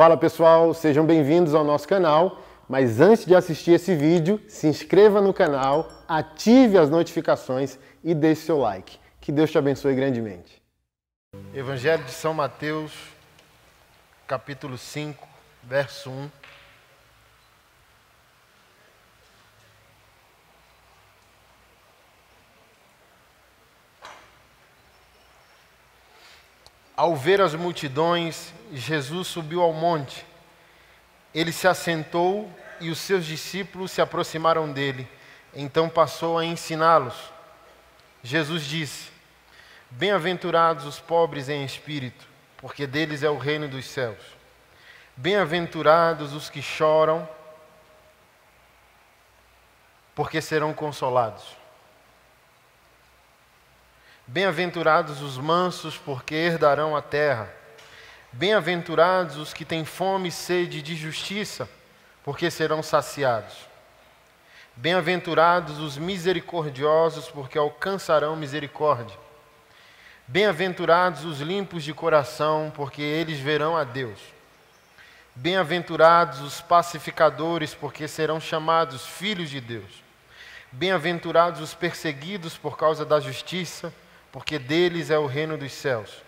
Fala pessoal, sejam bem-vindos ao nosso canal. Mas antes de assistir esse vídeo, se inscreva no canal, ative as notificações e deixe seu like. Que Deus te abençoe grandemente. Evangelho de São Mateus, capítulo 5, verso 1. Ao ver as multidões, Jesus subiu ao monte. Ele se assentou e os seus discípulos se aproximaram dele. Então passou a ensiná-los. Jesus disse: Bem-aventurados os pobres em espírito, porque deles é o reino dos céus. Bem-aventurados os que choram, porque serão consolados. Bem-aventurados os mansos, porque herdarão a terra. Bem-aventurados os que têm fome e sede de justiça, porque serão saciados. Bem-aventurados os misericordiosos, porque alcançarão misericórdia. Bem-aventurados os limpos de coração, porque eles verão a Deus. Bem-aventurados os pacificadores, porque serão chamados filhos de Deus. Bem-aventurados os perseguidos por causa da justiça, porque deles é o reino dos céus.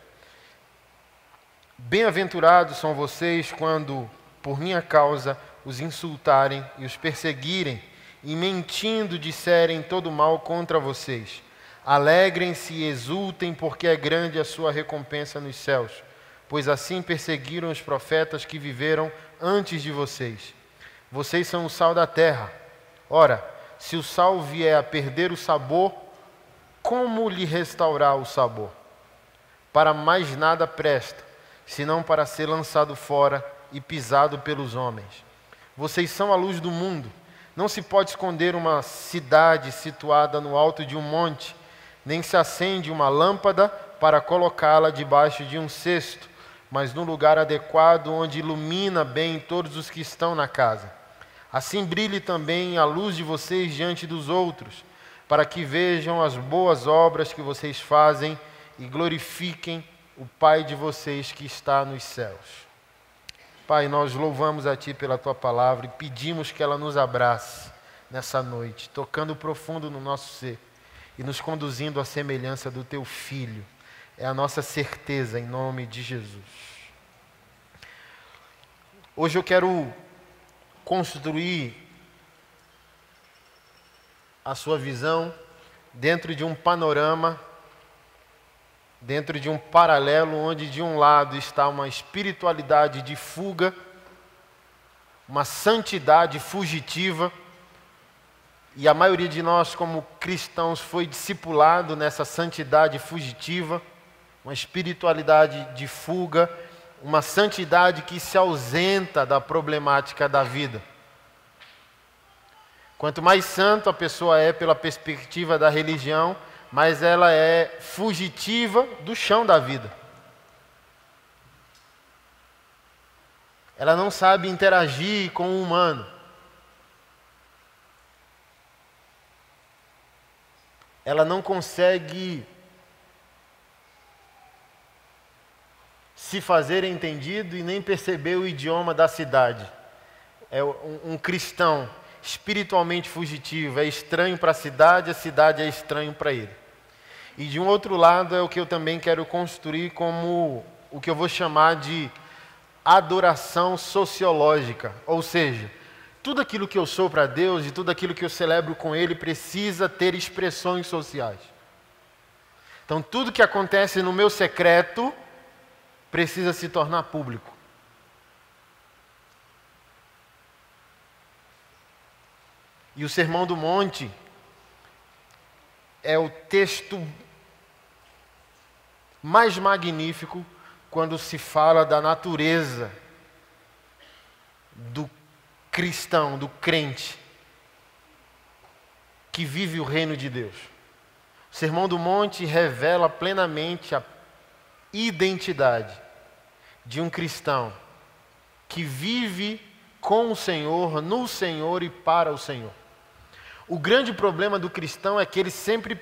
Bem-aventurados são vocês quando, por minha causa, os insultarem e os perseguirem, e mentindo disserem todo mal contra vocês. Alegrem-se e exultem, porque é grande a sua recompensa nos céus, pois assim perseguiram os profetas que viveram antes de vocês. Vocês são o sal da terra. Ora, se o sal vier a perder o sabor, como lhe restaurar o sabor? Para mais nada presta, senão para ser lançado fora e pisado pelos homens. Vocês são a luz do mundo. Não se pode esconder uma cidade situada no alto de um monte, nem se acende uma lâmpada para colocá-la debaixo de um cesto, mas no lugar adequado onde ilumina bem todos os que estão na casa. Assim brilhe também a luz de vocês diante dos outros para que vejam as boas obras que vocês fazem e glorifiquem o Pai de vocês que está nos céus. Pai, nós louvamos a Ti pela Tua palavra e pedimos que ela nos abrace nessa noite, tocando profundo no nosso ser e nos conduzindo à semelhança do Teu Filho. É a nossa certeza em nome de Jesus. Hoje eu quero construir a sua visão dentro de um panorama, dentro de um paralelo, onde de um lado está uma espiritualidade de fuga, uma santidade fugitiva, e a maioria de nós, como cristãos, foi discipulado nessa santidade fugitiva, uma espiritualidade de fuga, uma santidade que se ausenta da problemática da vida. Quanto mais santo a pessoa é pela perspectiva da religião, mais ela é fugitiva do chão da vida. Ela não sabe interagir com o humano. Ela não consegue se fazer entendido e nem perceber o idioma da cidade. É um, um cristão espiritualmente fugitivo, é estranho para a cidade, a cidade é estranho para ele. E de um outro lado é o que eu também quero construir como o que eu vou chamar de adoração sociológica, ou seja, tudo aquilo que eu sou para Deus e tudo aquilo que eu celebro com Ele precisa ter expressões sociais. Então, tudo que acontece no meu secreto precisa se tornar público. E o Sermão do Monte é o texto mais magnífico quando se fala da natureza do cristão, do crente, que vive o reino de Deus. O Sermão do Monte revela plenamente a identidade de um cristão que vive com o Senhor, no Senhor e para o Senhor. O grande problema do cristão é que ele sempre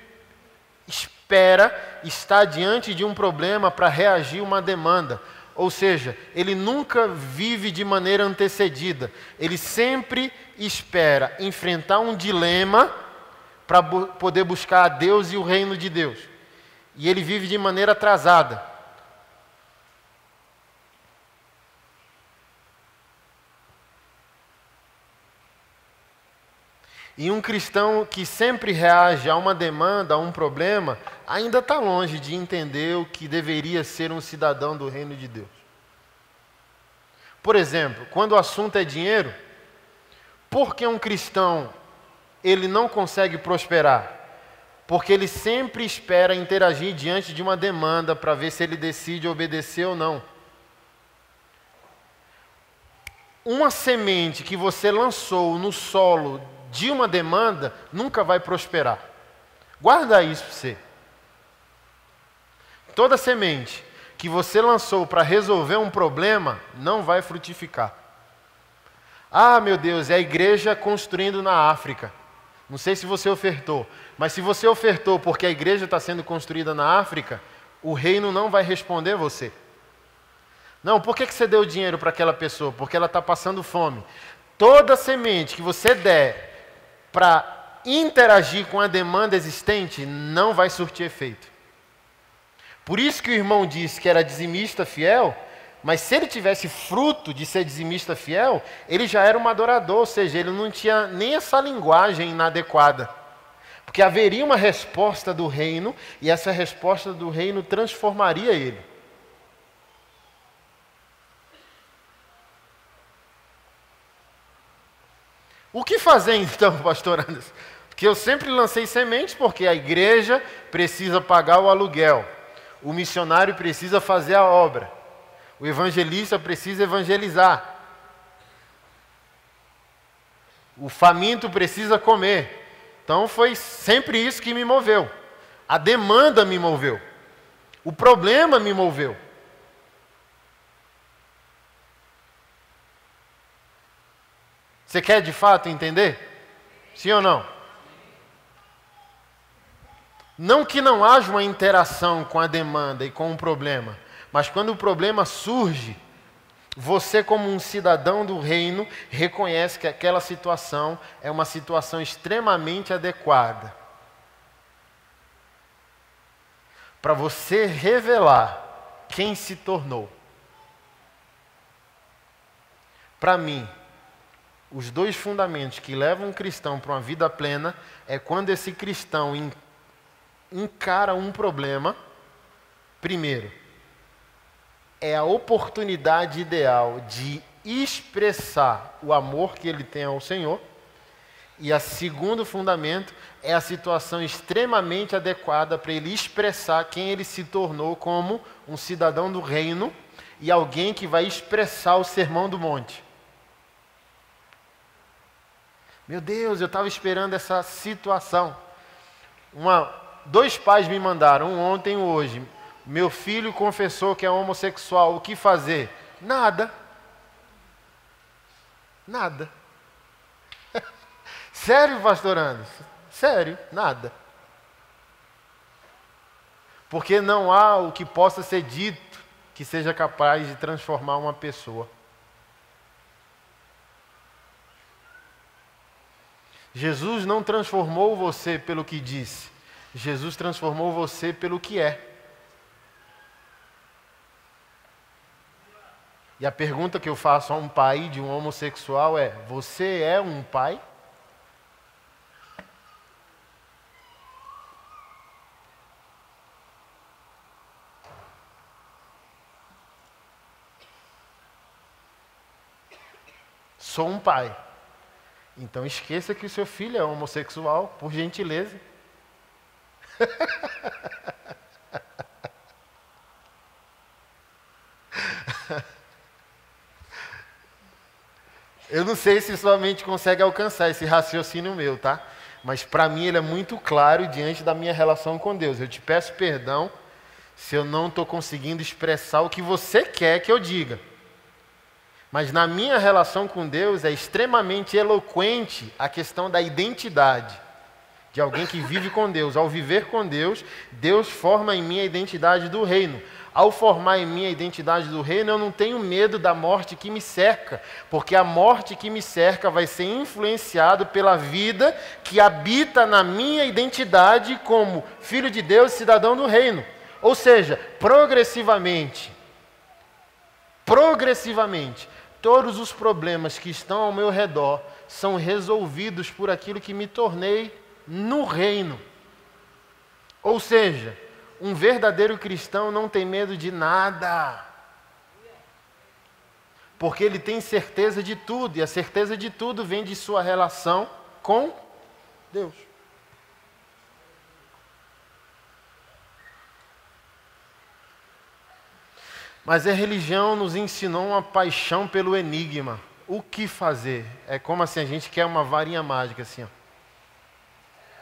espera estar diante de um problema para reagir uma demanda. Ou seja, ele nunca vive de maneira antecedida. Ele sempre espera enfrentar um dilema para poder buscar a Deus e o reino de Deus. E ele vive de maneira atrasada. E um cristão que sempre reage a uma demanda, a um problema, ainda está longe de entender o que deveria ser um cidadão do reino de Deus. Por exemplo, quando o assunto é dinheiro, por que um cristão ele não consegue prosperar? Porque ele sempre espera interagir diante de uma demanda para ver se ele decide obedecer ou não. Uma semente que você lançou no solo de uma demanda nunca vai prosperar. Guarda isso para você. Toda semente que você lançou para resolver um problema não vai frutificar. Ah, meu Deus, é a igreja construindo na África. Não sei se você ofertou, mas se você ofertou porque a igreja está sendo construída na África, o reino não vai responder você. Não, por que, que você deu dinheiro para aquela pessoa? Porque ela está passando fome. Toda semente que você der para interagir com a demanda existente não vai surtir efeito. Por isso que o irmão disse que era dizimista fiel, mas se ele tivesse fruto de ser dizimista fiel, ele já era um adorador, ou seja, ele não tinha nem essa linguagem inadequada. Porque haveria uma resposta do reino, e essa resposta do reino transformaria ele. O que fazer então, pastor Anderson? Porque eu sempre lancei sementes porque a igreja precisa pagar o aluguel, o missionário precisa fazer a obra, o evangelista precisa evangelizar, o faminto precisa comer. Então foi sempre isso que me moveu. A demanda me moveu. O problema me moveu. Você quer de fato entender? Sim ou não? Não que não haja uma interação com a demanda e com o problema, mas quando o problema surge, você, como um cidadão do reino, reconhece que aquela situação é uma situação extremamente adequada para você revelar quem se tornou. Para mim, os dois fundamentos que levam um cristão para uma vida plena é quando esse cristão encara um problema, primeiro, é a oportunidade ideal de expressar o amor que ele tem ao Senhor. E a segundo fundamento é a situação extremamente adequada para ele expressar quem ele se tornou como um cidadão do reino e alguém que vai expressar o sermão do monte. Meu Deus, eu estava esperando essa situação. Uma, dois pais me mandaram, um ontem e um hoje. Meu filho confessou que é homossexual. O que fazer? Nada. Nada. Sério, pastor Anderson? Sério, nada. Porque não há o que possa ser dito que seja capaz de transformar uma pessoa. Jesus não transformou você pelo que disse, Jesus transformou você pelo que é. E a pergunta que eu faço a um pai de um homossexual é: Você é um pai? Sou um pai. Então esqueça que o seu filho é homossexual, por gentileza. Eu não sei se sua mente consegue alcançar esse raciocínio meu, tá? Mas para mim ele é muito claro diante da minha relação com Deus. Eu te peço perdão se eu não estou conseguindo expressar o que você quer que eu diga. Mas na minha relação com Deus é extremamente eloquente a questão da identidade de alguém que vive com Deus. Ao viver com Deus, Deus forma em mim a identidade do reino. ao formar em mim a identidade do reino, eu não tenho medo da morte que me cerca, porque a morte que me cerca vai ser influenciado pela vida que habita na minha identidade como filho de Deus, cidadão do reino. Ou seja, progressivamente, progressivamente, todos os problemas que estão ao meu redor são resolvidos por aquilo que me tornei no reino. Ou seja, um verdadeiro cristão não tem medo de nada. Porque ele tem certeza de tudo, e a certeza de tudo vem de sua relação com Deus. Mas a religião nos ensinou uma paixão pelo enigma. O que fazer? É como assim, a gente quer uma varinha mágica assim, ó.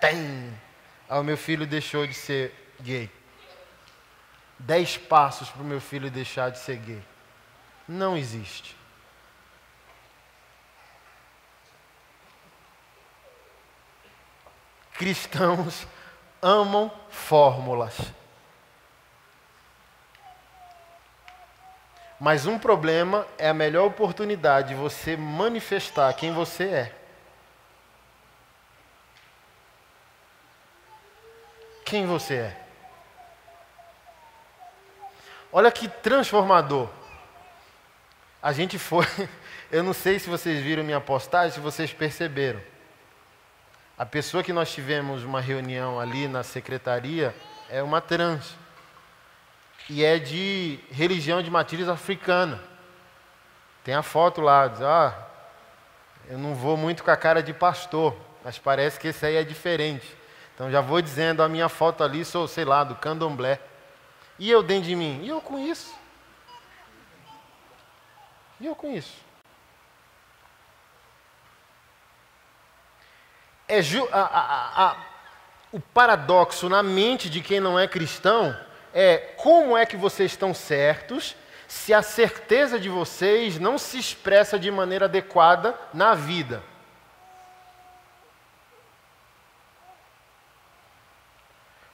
Tem! Ah, o meu filho deixou de ser gay. Dez passos para o meu filho deixar de ser gay. Não existe. Cristãos amam fórmulas. Mas um problema é a melhor oportunidade de você manifestar quem você é. Quem você é. Olha que transformador. A gente foi, eu não sei se vocês viram minha postagem, se vocês perceberam. A pessoa que nós tivemos uma reunião ali na secretaria é uma trans e é de religião de matriz africana. Tem a foto lá, diz, ah, eu não vou muito com a cara de pastor, mas parece que esse aí é diferente. Então já vou dizendo, a minha foto ali sou, sei lá, do candomblé. E eu dentro de mim? E eu com isso? E eu com isso? É a, a, a, o paradoxo na mente de quem não é cristão é como é que vocês estão certos se a certeza de vocês não se expressa de maneira adequada na vida.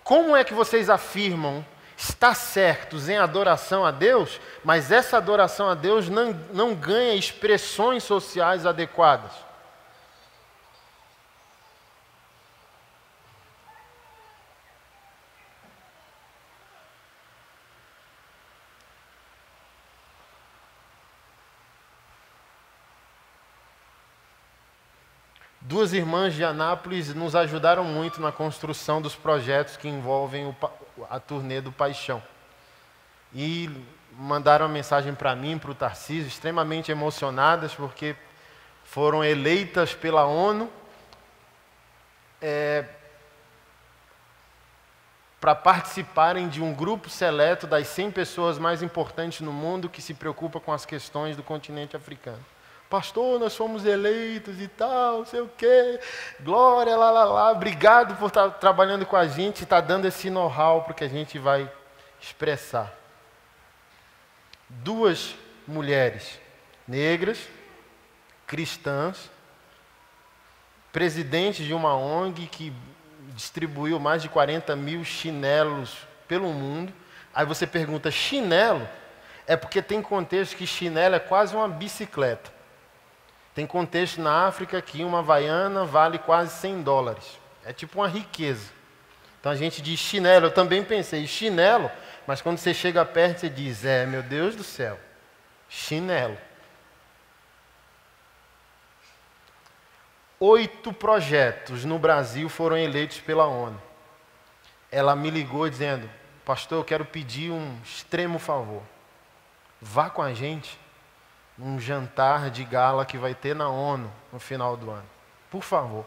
Como é que vocês afirmam estar certos em adoração a Deus, mas essa adoração a Deus não, não ganha expressões sociais adequadas? Duas irmãs de Anápolis nos ajudaram muito na construção dos projetos que envolvem o, a turnê do Paixão. E mandaram uma mensagem para mim, para o Tarcísio, extremamente emocionadas, porque foram eleitas pela ONU é, para participarem de um grupo seleto das 100 pessoas mais importantes no mundo que se preocupa com as questões do continente africano pastor, nós fomos eleitos e tal, não sei o quê, glória, lá, lá, lá, obrigado por estar trabalhando com a gente, e estar dando esse know-how para que a gente vai expressar. Duas mulheres negras, cristãs, presidentes de uma ONG que distribuiu mais de 40 mil chinelos pelo mundo. Aí você pergunta, chinelo? É porque tem contexto que chinelo é quase uma bicicleta. Tem contexto na África que uma vaiana vale quase 100 dólares. É tipo uma riqueza. Então a gente diz chinelo. Eu também pensei chinelo, mas quando você chega perto você diz: É, meu Deus do céu, chinelo. Oito projetos no Brasil foram eleitos pela ONU. Ela me ligou dizendo: Pastor, eu quero pedir um extremo favor. Vá com a gente um jantar de gala que vai ter na ONU no final do ano. Por favor.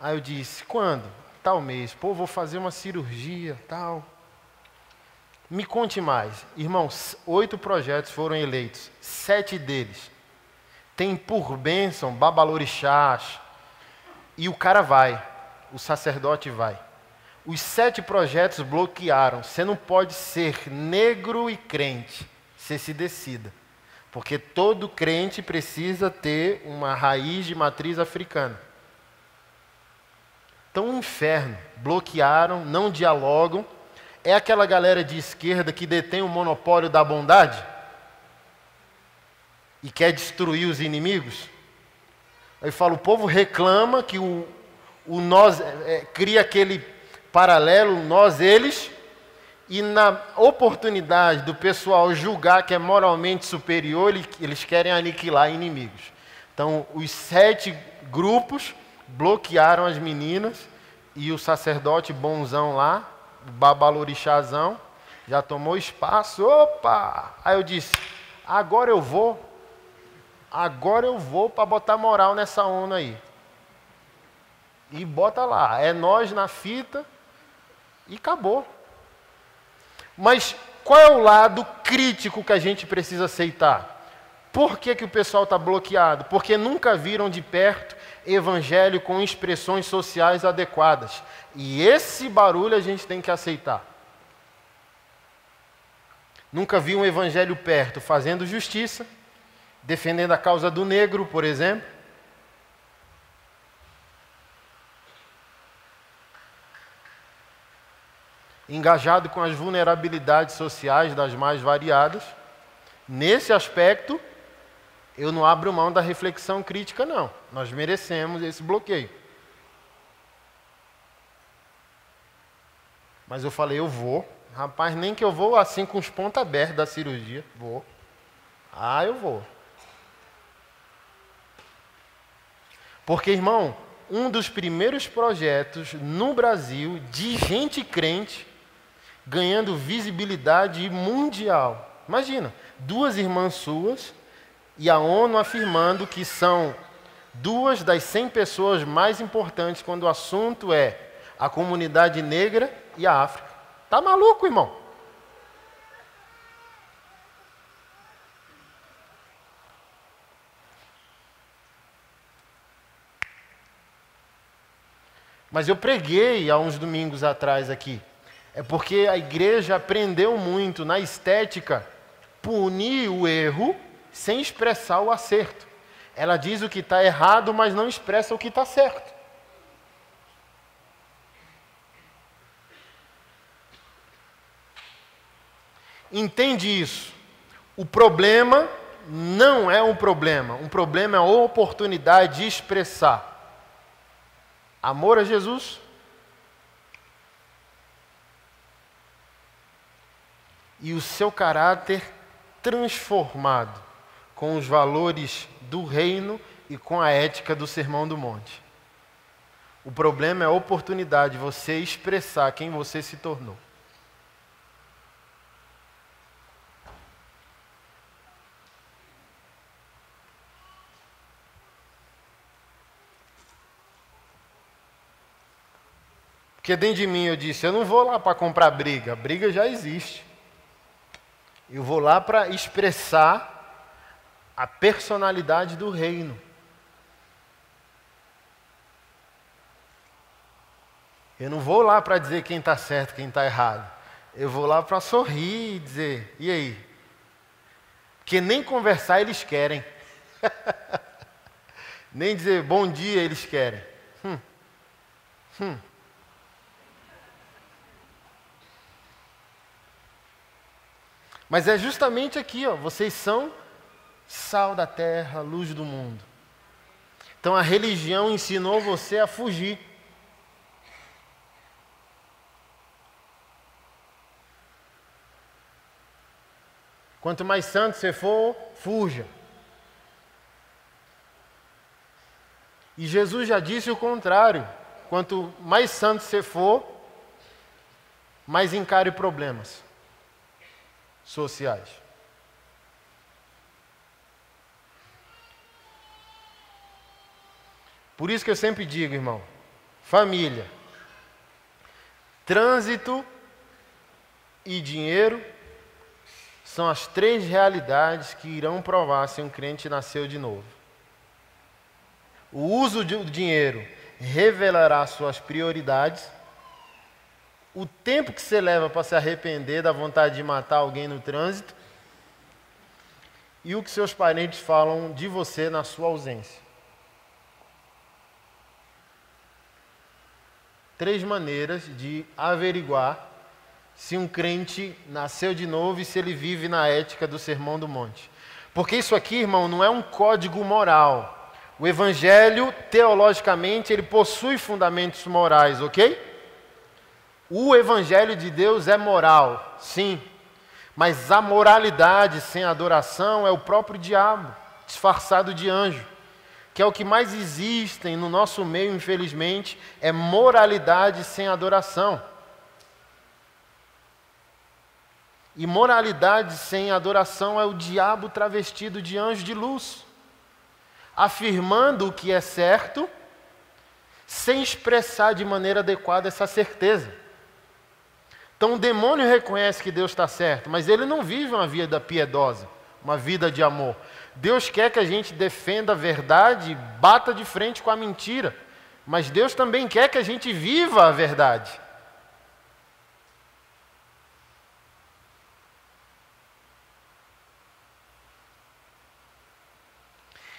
Aí eu disse: quando? Tal mês. Pô, vou fazer uma cirurgia, tal. Me conte mais. Irmãos, oito projetos foram eleitos. Sete deles tem por bênção babalorixás. E o cara vai. O sacerdote vai. Os sete projetos bloquearam. Você não pode ser negro e crente. Você se decida. Porque todo crente precisa ter uma raiz de matriz africana. Então, o inferno, bloquearam, não dialogam. é aquela galera de esquerda que detém o monopólio da bondade e quer destruir os inimigos. Aí fala, o povo reclama que o, o nós é, é, cria aquele paralelo, nós, eles, e na oportunidade do pessoal julgar que é moralmente superior, eles querem aniquilar inimigos. Então, os sete grupos bloquearam as meninas e o sacerdote bonzão lá, babalorixazão, já tomou espaço. Opa! Aí eu disse: agora eu vou, agora eu vou para botar moral nessa onda aí. E bota lá, é nós na fita e acabou. Mas qual é o lado crítico que a gente precisa aceitar? Por que, que o pessoal está bloqueado? Porque nunca viram de perto evangelho com expressões sociais adequadas. E esse barulho a gente tem que aceitar. Nunca vi um evangelho perto fazendo justiça, defendendo a causa do negro, por exemplo. Engajado com as vulnerabilidades sociais das mais variadas. Nesse aspecto, eu não abro mão da reflexão crítica, não. Nós merecemos esse bloqueio. Mas eu falei, eu vou. Rapaz, nem que eu vou assim com os pontos abertos da cirurgia. Vou. Ah, eu vou. Porque, irmão, um dos primeiros projetos no Brasil de gente crente ganhando visibilidade mundial. Imagina, duas irmãs suas e a ONU afirmando que são duas das 100 pessoas mais importantes quando o assunto é a comunidade negra e a África. Tá maluco, irmão? Mas eu preguei há uns domingos atrás aqui. É porque a igreja aprendeu muito na estética punir o erro sem expressar o acerto. Ela diz o que está errado, mas não expressa o que está certo. Entende isso? O problema não é um problema, um problema é a oportunidade de expressar amor a Jesus e o seu caráter transformado com os valores do reino e com a ética do Sermão do Monte. O problema é a oportunidade de você expressar quem você se tornou. Porque dentro de mim eu disse: eu não vou lá para comprar briga, briga já existe. Eu vou lá para expressar a personalidade do reino. Eu não vou lá para dizer quem está certo, quem está errado. Eu vou lá para sorrir e dizer: e aí? Porque nem conversar eles querem. nem dizer bom dia eles querem. Hum. Hum. Mas é justamente aqui, ó, vocês são sal da terra, luz do mundo. Então a religião ensinou você a fugir. Quanto mais santo você for, fuja. E Jesus já disse o contrário. Quanto mais santo você for, mais encare problemas sociais. Por isso que eu sempre digo, irmão, família, trânsito e dinheiro são as três realidades que irão provar se um crente nasceu de novo. O uso do dinheiro revelará suas prioridades. O tempo que você leva para se arrepender da vontade de matar alguém no trânsito. E o que seus parentes falam de você na sua ausência. três maneiras de averiguar se um crente nasceu de novo e se ele vive na ética do Sermão do Monte. Porque isso aqui, irmão, não é um código moral. O evangelho, teologicamente, ele possui fundamentos morais, ok? O evangelho de Deus é moral, sim. Mas a moralidade sem adoração é o próprio diabo, disfarçado de anjo que é o que mais existem no nosso meio, infelizmente, é moralidade sem adoração. E moralidade sem adoração é o diabo travestido de anjo de luz, afirmando o que é certo, sem expressar de maneira adequada essa certeza. Então o demônio reconhece que Deus está certo, mas ele não vive uma vida piedosa, uma vida de amor. Deus quer que a gente defenda a verdade bata de frente com a mentira, mas Deus também quer que a gente viva a verdade.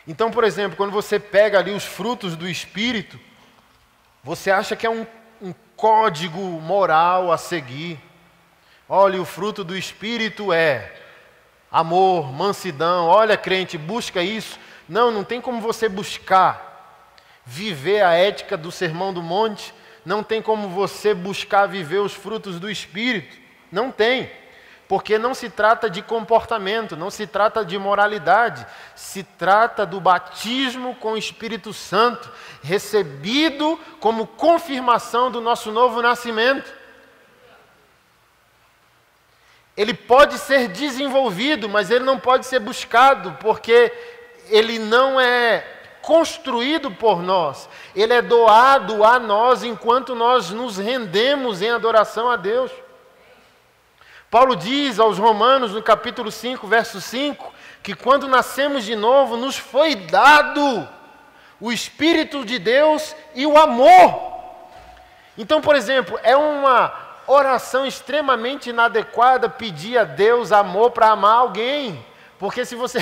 Então, por exemplo, quando você pega ali os frutos do Espírito, você acha que é um código moral a seguir. Olha, o fruto do Espírito é amor, mansidão. Olha, crente, busca isso. Não, não tem como você buscar viver a ética do Sermão do Monte. Não tem como você buscar viver os frutos do Espírito. Não tem. Porque não se trata de comportamento, não se trata de moralidade, se trata do batismo com o Espírito Santo, recebido como confirmação do nosso novo nascimento. Ele pode ser desenvolvido, mas ele não pode ser buscado, porque ele não é construído por nós, ele é doado a nós enquanto nós nos rendemos em adoração a Deus. Paulo diz aos Romanos, no capítulo 5, verso 5, que quando nascemos de novo, nos foi dado o Espírito de Deus e o amor. Então, por exemplo, é uma oração extremamente inadequada pedir a Deus amor para amar alguém. Porque se você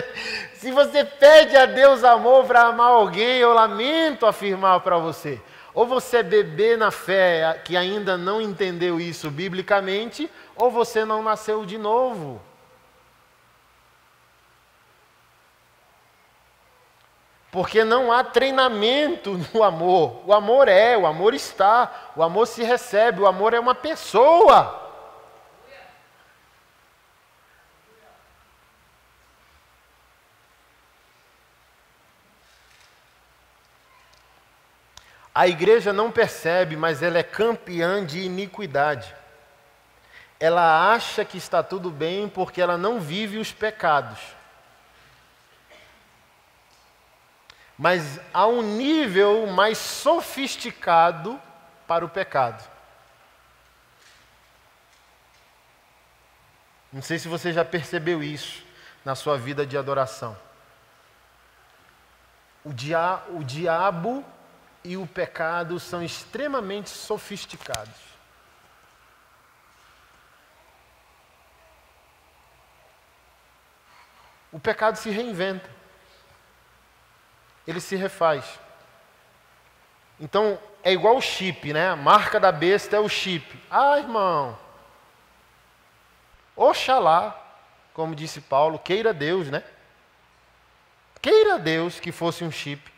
se você pede a Deus amor para amar alguém, eu lamento afirmar para você. Ou você é bebê na fé que ainda não entendeu isso biblicamente, ou você não nasceu de novo. Porque não há treinamento no amor. O amor é, o amor está, o amor se recebe, o amor é uma pessoa. A igreja não percebe, mas ela é campeã de iniquidade. Ela acha que está tudo bem porque ela não vive os pecados. mas há um nível mais sofisticado para o pecado. Não sei se você já percebeu isso na sua vida de adoração. O, dia, o diabo e o pecado são extremamente sofisticados. O pecado se reinventa ele se refaz. Então, é igual o chip, né? A marca da besta é o chip. Ah, irmão. Oxalá, como disse Paulo, queira Deus, né? Queira Deus que fosse um chip.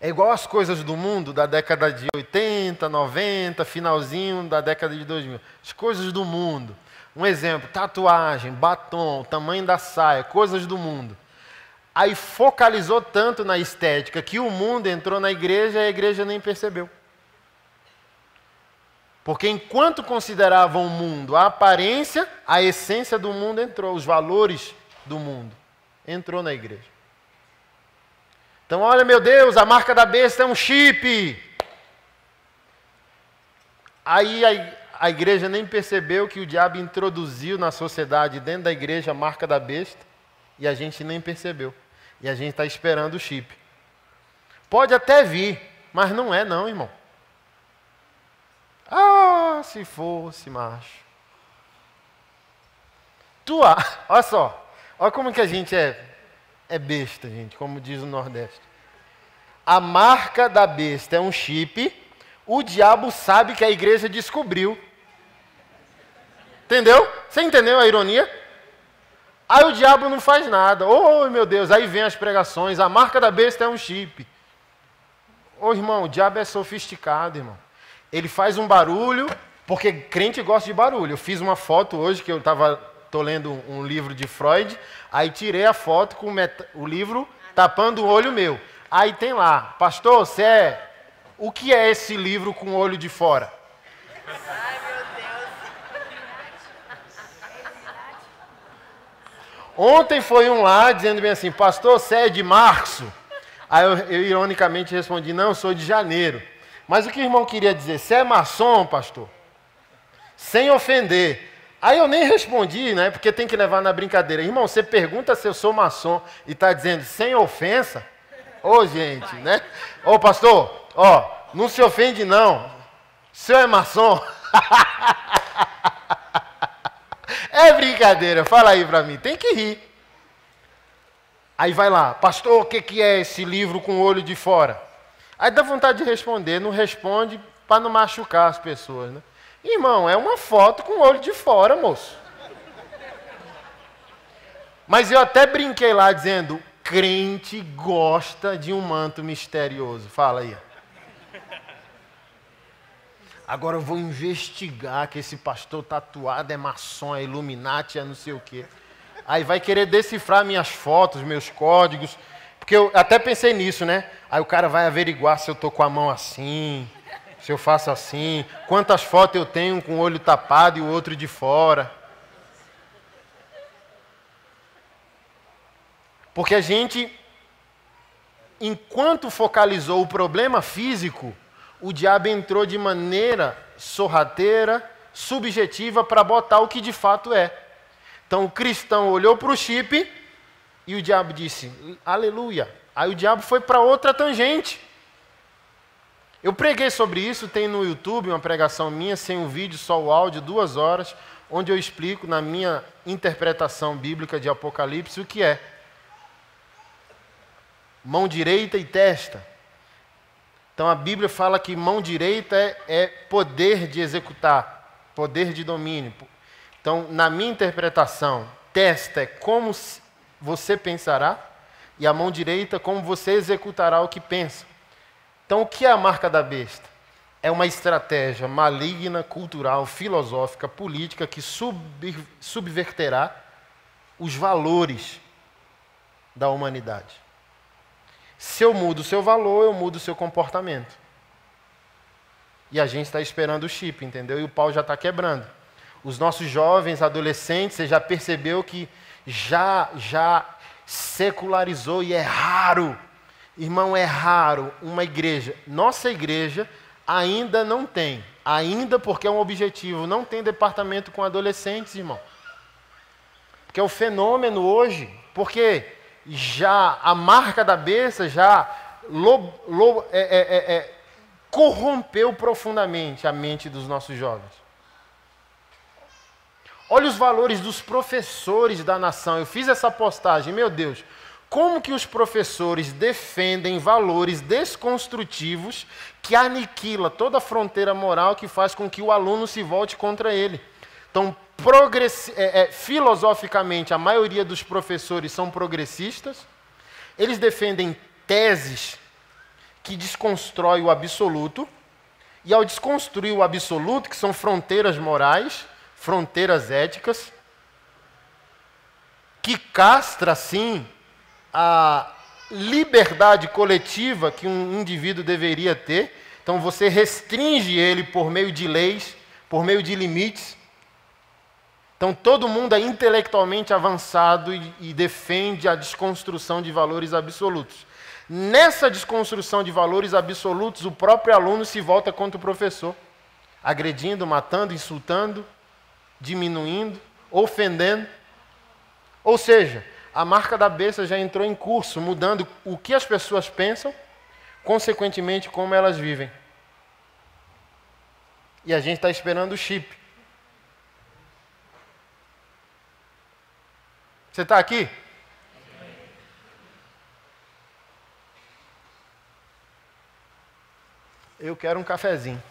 É igual as coisas do mundo da década de 80, 90, finalzinho da década de 2000. As coisas do mundo. Um exemplo, tatuagem, batom, tamanho da saia, coisas do mundo. Aí focalizou tanto na estética que o mundo entrou na igreja e a igreja nem percebeu. Porque enquanto consideravam o mundo a aparência, a essência do mundo entrou, os valores do mundo entrou na igreja. Então, olha, meu Deus, a marca da besta é um chip. Aí a igreja nem percebeu que o diabo introduziu na sociedade, dentro da igreja, a marca da besta, e a gente nem percebeu. E a gente está esperando o chip. Pode até vir, mas não é, não, irmão. Ah, se fosse, macho. Tua, olha só, olha como que a gente é, é besta, gente, como diz o Nordeste. a marca da besta é um chip, o diabo sabe que a igreja descobriu. Entendeu? Você entendeu a ironia? Aí o diabo não faz nada. Oh, meu Deus, aí vem as pregações, a marca da besta é um chip. Ô oh, irmão, o diabo é sofisticado, irmão. Ele faz um barulho, porque crente gosta de barulho. Eu fiz uma foto hoje que eu estava tô lendo um livro de Freud, aí tirei a foto com o livro tapando o olho meu. Aí tem lá, pastor, você é. O que é esse livro com o olho de fora? Ai, meu Deus. Ontem foi um lá dizendo bem assim, pastor, você é de março? Aí eu, eu ironicamente respondi, não, sou de janeiro. Mas o que o irmão queria dizer? Você é maçom, pastor? Sem ofender. Aí eu nem respondi, né? Porque tem que levar na brincadeira. Irmão, você pergunta se eu sou maçom e está dizendo sem ofensa. Ô, oh, gente, né? Ô, oh, pastor, ó, oh, não se ofende não. Senhor é maçom? é brincadeira, fala aí para mim. Tem que rir. Aí vai lá, pastor, o que, que é esse livro com o olho de fora? Aí dá vontade de responder, não responde para não machucar as pessoas, né? Irmão, é uma foto com o olho de fora, moço. Mas eu até brinquei lá dizendo: crente gosta de um manto misterioso. Fala aí. Agora eu vou investigar que esse pastor tatuado é maçom, é Illuminati, é não sei o quê. Aí vai querer decifrar minhas fotos, meus códigos. Porque eu até pensei nisso, né? Aí o cara vai averiguar se eu tô com a mão assim, se eu faço assim, quantas fotos eu tenho com o olho tapado e o outro de fora. Porque a gente, enquanto focalizou o problema físico, o diabo entrou de maneira sorrateira, subjetiva, para botar o que de fato é. Então o cristão olhou para o chip e o diabo disse: Aleluia. Aí o diabo foi para outra tangente. Eu preguei sobre isso, tem no YouTube uma pregação minha, sem o vídeo, só o áudio, duas horas, onde eu explico na minha interpretação bíblica de Apocalipse o que é mão direita e testa. Então a Bíblia fala que mão direita é, é poder de executar, poder de domínio. Então, na minha interpretação, testa é como você pensará, e a mão direita como você executará o que pensa. Então, o que é a marca da besta? É uma estratégia maligna, cultural, filosófica, política que sub, subverterá os valores da humanidade. Se eu mudo o seu valor, eu mudo o seu comportamento. E a gente está esperando o chip, entendeu? E o pau já está quebrando. Os nossos jovens, adolescentes, você já percebeu que já, já secularizou e é raro. Irmão, é raro uma igreja. Nossa igreja ainda não tem. Ainda porque é um objetivo. Não tem departamento com adolescentes, irmão. Porque é o fenômeno hoje. Porque já a marca da besta já lo, lo, é, é, é, é, corrompeu profundamente a mente dos nossos jovens. Olha os valores dos professores da nação. Eu fiz essa postagem, meu Deus. Como que os professores defendem valores desconstrutivos que aniquila toda a fronteira moral que faz com que o aluno se volte contra ele? Então, é, é, filosoficamente, a maioria dos professores são progressistas, eles defendem teses que desconstroem o absoluto, e ao desconstruir o absoluto, que são fronteiras morais, fronteiras éticas, que castra, sim, a liberdade coletiva que um indivíduo deveria ter. Então você restringe ele por meio de leis, por meio de limites. Então todo mundo é intelectualmente avançado e, e, defende a desconstrução de valores absolutos. Nessa desconstrução de valores absolutos, o próprio aluno se volta contra o professor, agredindo, matando, insultando, diminuindo, ofendendo. Ou seja, a marca da besta já entrou em curso, mudando o que as pessoas pensam, consequentemente como elas vivem. E a gente está esperando o chip. Você está aqui? Eu quero um cafezinho.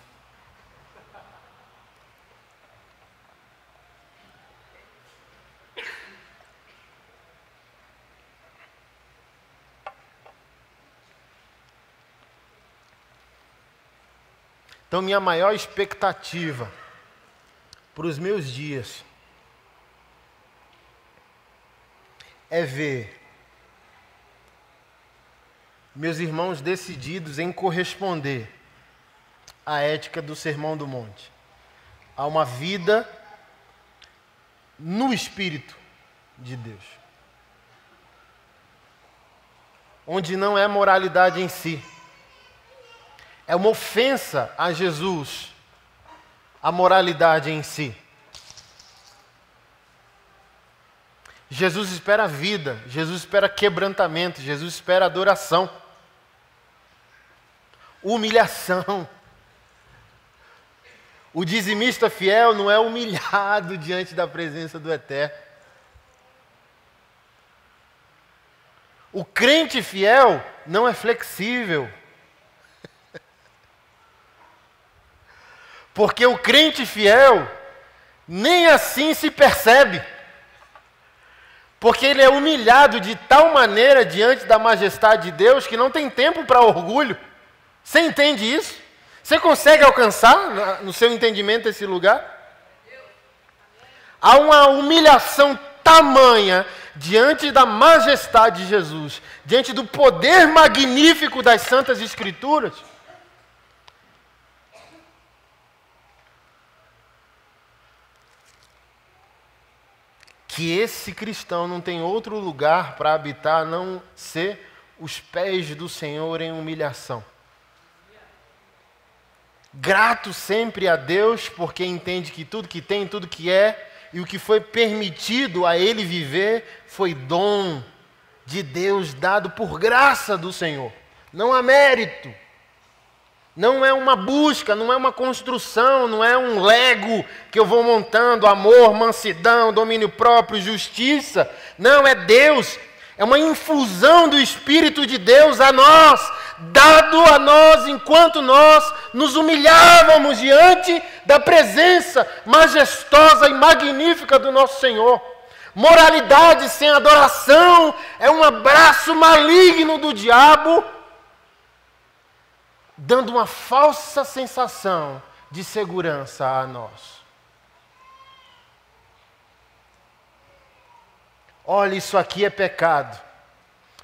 Então, minha maior expectativa para os meus dias é ver meus irmãos decididos em corresponder à ética do Sermão do Monte, a uma vida no Espírito de Deus, onde não é moralidade em si, é uma ofensa a Jesus, a moralidade em si. Jesus espera vida, Jesus espera quebrantamento, Jesus espera adoração, humilhação. O dizimista fiel não é humilhado diante da presença do Eterno. O crente fiel não é flexível. Porque o crente fiel nem assim se percebe. Porque ele é humilhado de tal maneira diante da majestade de Deus que não tem tempo para orgulho. Você entende isso? Você consegue alcançar no seu entendimento esse lugar? Há uma humilhação tamanha diante da majestade de Jesus, diante do poder magnífico das Santas Escrituras que esse cristão não tem outro lugar para habitar a não ser os pés do Senhor em humilhação. Grato sempre a Deus, porque entende que tudo que tem, tudo que é e o que foi permitido a ele viver foi dom de Deus dado por graça do Senhor, não há mérito. Não é uma busca, não é uma construção, não é um lego que eu vou montando, amor, mansidão, domínio próprio, justiça. Não, é Deus, é uma infusão do Espírito de Deus a nós, dado a nós enquanto nós nos humilhávamos diante da presença majestosa e magnífica do nosso Senhor. Moralidade sem adoração é um abraço maligno do diabo dando uma falsa sensação de segurança a nós. Olha, isso aqui é pecado,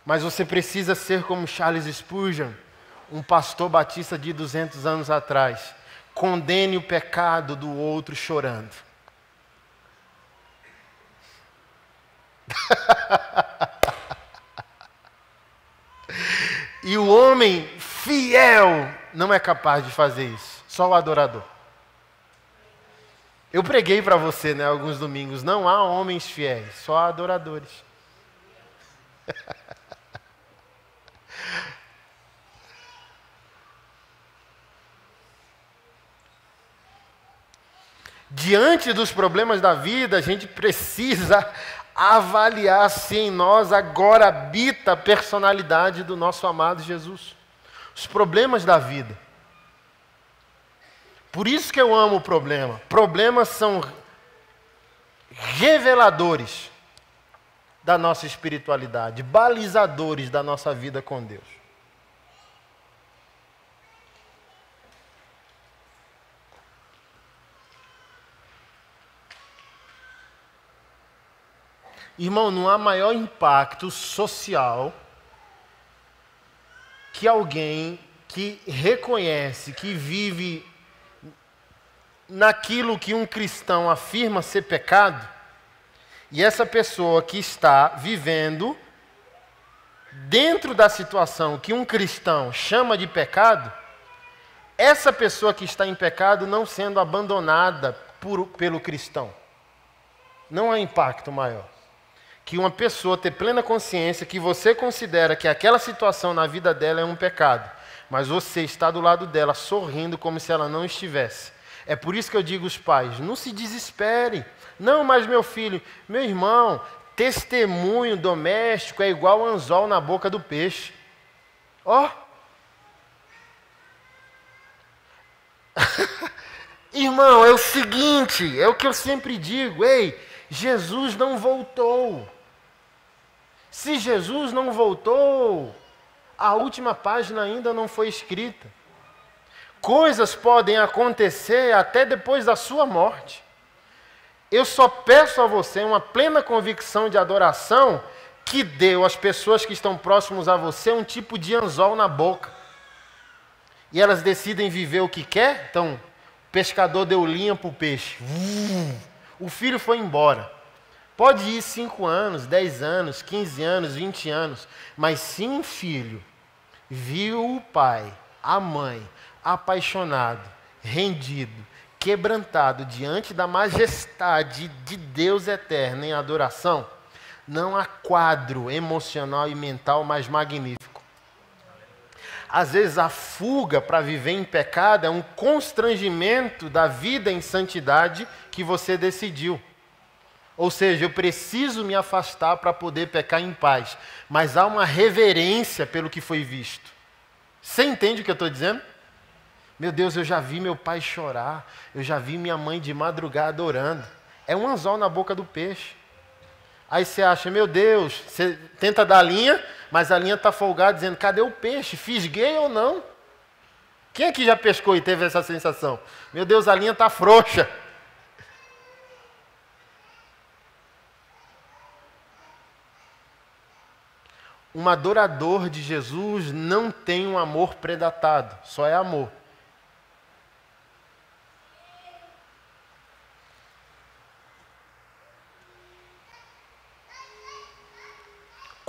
mas você precisa ser como Charles Spurgeon, um pastor batista de 200 anos atrás. Condene o pecado do outro chorando. e o homem fiel não é capaz de fazer isso, só o adorador. Eu preguei para você, né, alguns domingos, não há homens fiéis, só há adoradores. Diante dos problemas da vida, a gente precisa avaliar se em nós agora habita a personalidade do nosso amado Jesus os problemas da vida. Por isso que eu amo o problema. Problemas são reveladores da nossa espiritualidade, balizadores da nossa vida com Deus. Irmão, não há maior impacto social que alguém que reconhece, que vive naquilo que um cristão afirma ser pecado, e essa pessoa que está vivendo dentro da situação que um cristão chama de pecado, essa pessoa que está em pecado não sendo abandonada por, pelo cristão. Não há impacto maior que uma pessoa ter plena consciência que você considera que aquela situação na vida dela é um pecado, mas você está do lado dela sorrindo como se ela não estivesse. É por isso que eu digo aos pais: não se desespere. Não, mas meu filho, meu irmão, testemunho doméstico é igual anzol na boca do peixe. Ó. Oh. Irmão, é o seguinte, é o que eu sempre digo, ei, Jesus não voltou. Se Jesus não voltou, a última página ainda não foi escrita. Coisas podem acontecer até depois da sua morte. Eu só peço a você uma plena convicção de adoração que deu às pessoas que estão próximos a você um tipo de anzol na boca. E elas decidem viver o que quer, então o pescador deu linha para o peixe. O filho foi embora. Pode ir 5 anos, 10 anos, 15 anos, 20 anos, mas se um filho viu o pai, a mãe, apaixonado, rendido, quebrantado diante da majestade de Deus eterno em adoração, não há quadro emocional e mental mais magnífico. Às vezes a fuga para viver em pecado é um constrangimento da vida em santidade que você decidiu. Ou seja, eu preciso me afastar para poder pecar em paz. Mas há uma reverência pelo que foi visto. Você entende o que eu estou dizendo? Meu Deus, eu já vi meu pai chorar. Eu já vi minha mãe de madrugada orando. É um anzol na boca do peixe. Aí você acha, meu Deus, você tenta dar a linha, mas a linha está folgada, dizendo: cadê o peixe? Fisguei ou não? Quem aqui já pescou e teve essa sensação? Meu Deus, a linha está frouxa. Um adorador de Jesus não tem um amor predatado, só é amor.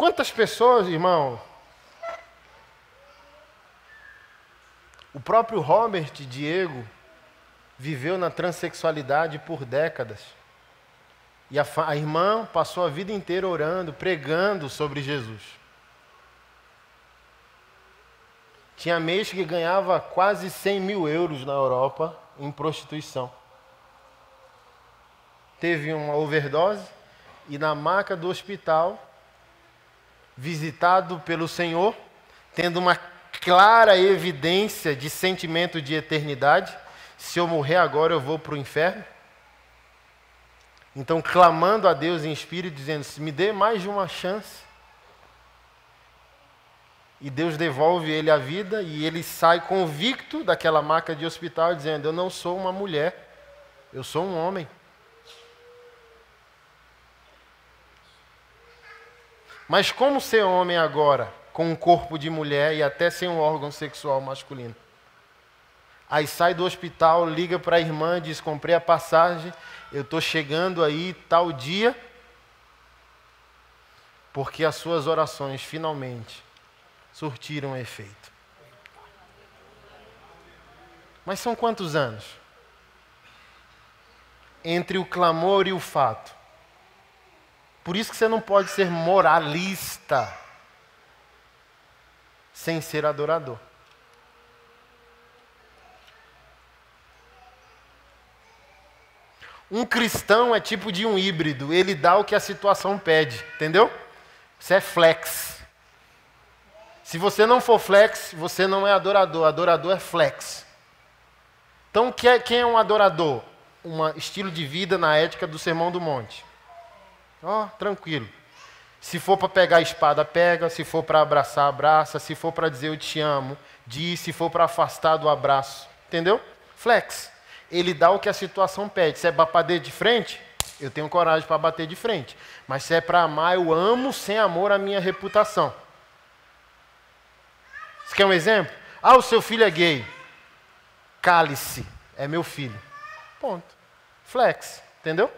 Quantas pessoas, irmão? O próprio Robert Diego viveu na transexualidade por décadas. E a, a irmã passou a vida inteira orando, pregando sobre Jesus. Tinha mês que ganhava quase 100 mil euros na Europa em prostituição. Teve uma overdose e na maca do hospital, visitado pelo Senhor, tendo uma clara evidência de sentimento de eternidade. Se eu morrer agora, eu vou para o inferno. Então, clamando a Deus em espírito, dizendo: me dê mais de uma chance e Deus devolve ele a vida e ele sai convicto daquela maca de hospital, dizendo: Eu não sou uma mulher, eu sou um homem. Mas como ser homem agora, com um corpo de mulher e até sem um órgão sexual masculino? Aí sai do hospital, liga para a irmã, diz: Comprei a passagem, eu estou chegando aí tal dia, porque as suas orações finalmente surtiram efeito. Mas são quantos anos? Entre o clamor e o fato. Por isso que você não pode ser moralista sem ser adorador. Um cristão é tipo de um híbrido, ele dá o que a situação pede, entendeu? Você é flex. Se você não for flex, você não é adorador. Adorador é flex. Então, é, quem é um adorador? Um estilo de vida na ética do Sermão do Monte. Ó, oh, tranquilo. Se for para pegar a espada, pega. Se for para abraçar, abraça. Se for para dizer eu te amo, diz. Se for para afastar do abraço. Entendeu? Flex. Ele dá o que a situação pede. Se é para bater de frente, eu tenho coragem para bater de frente. Mas se é para amar, eu amo sem amor a minha reputação. Você quer um exemplo? Ah, o seu filho é gay. Cale-se, é meu filho. Ponto. Flex, entendeu?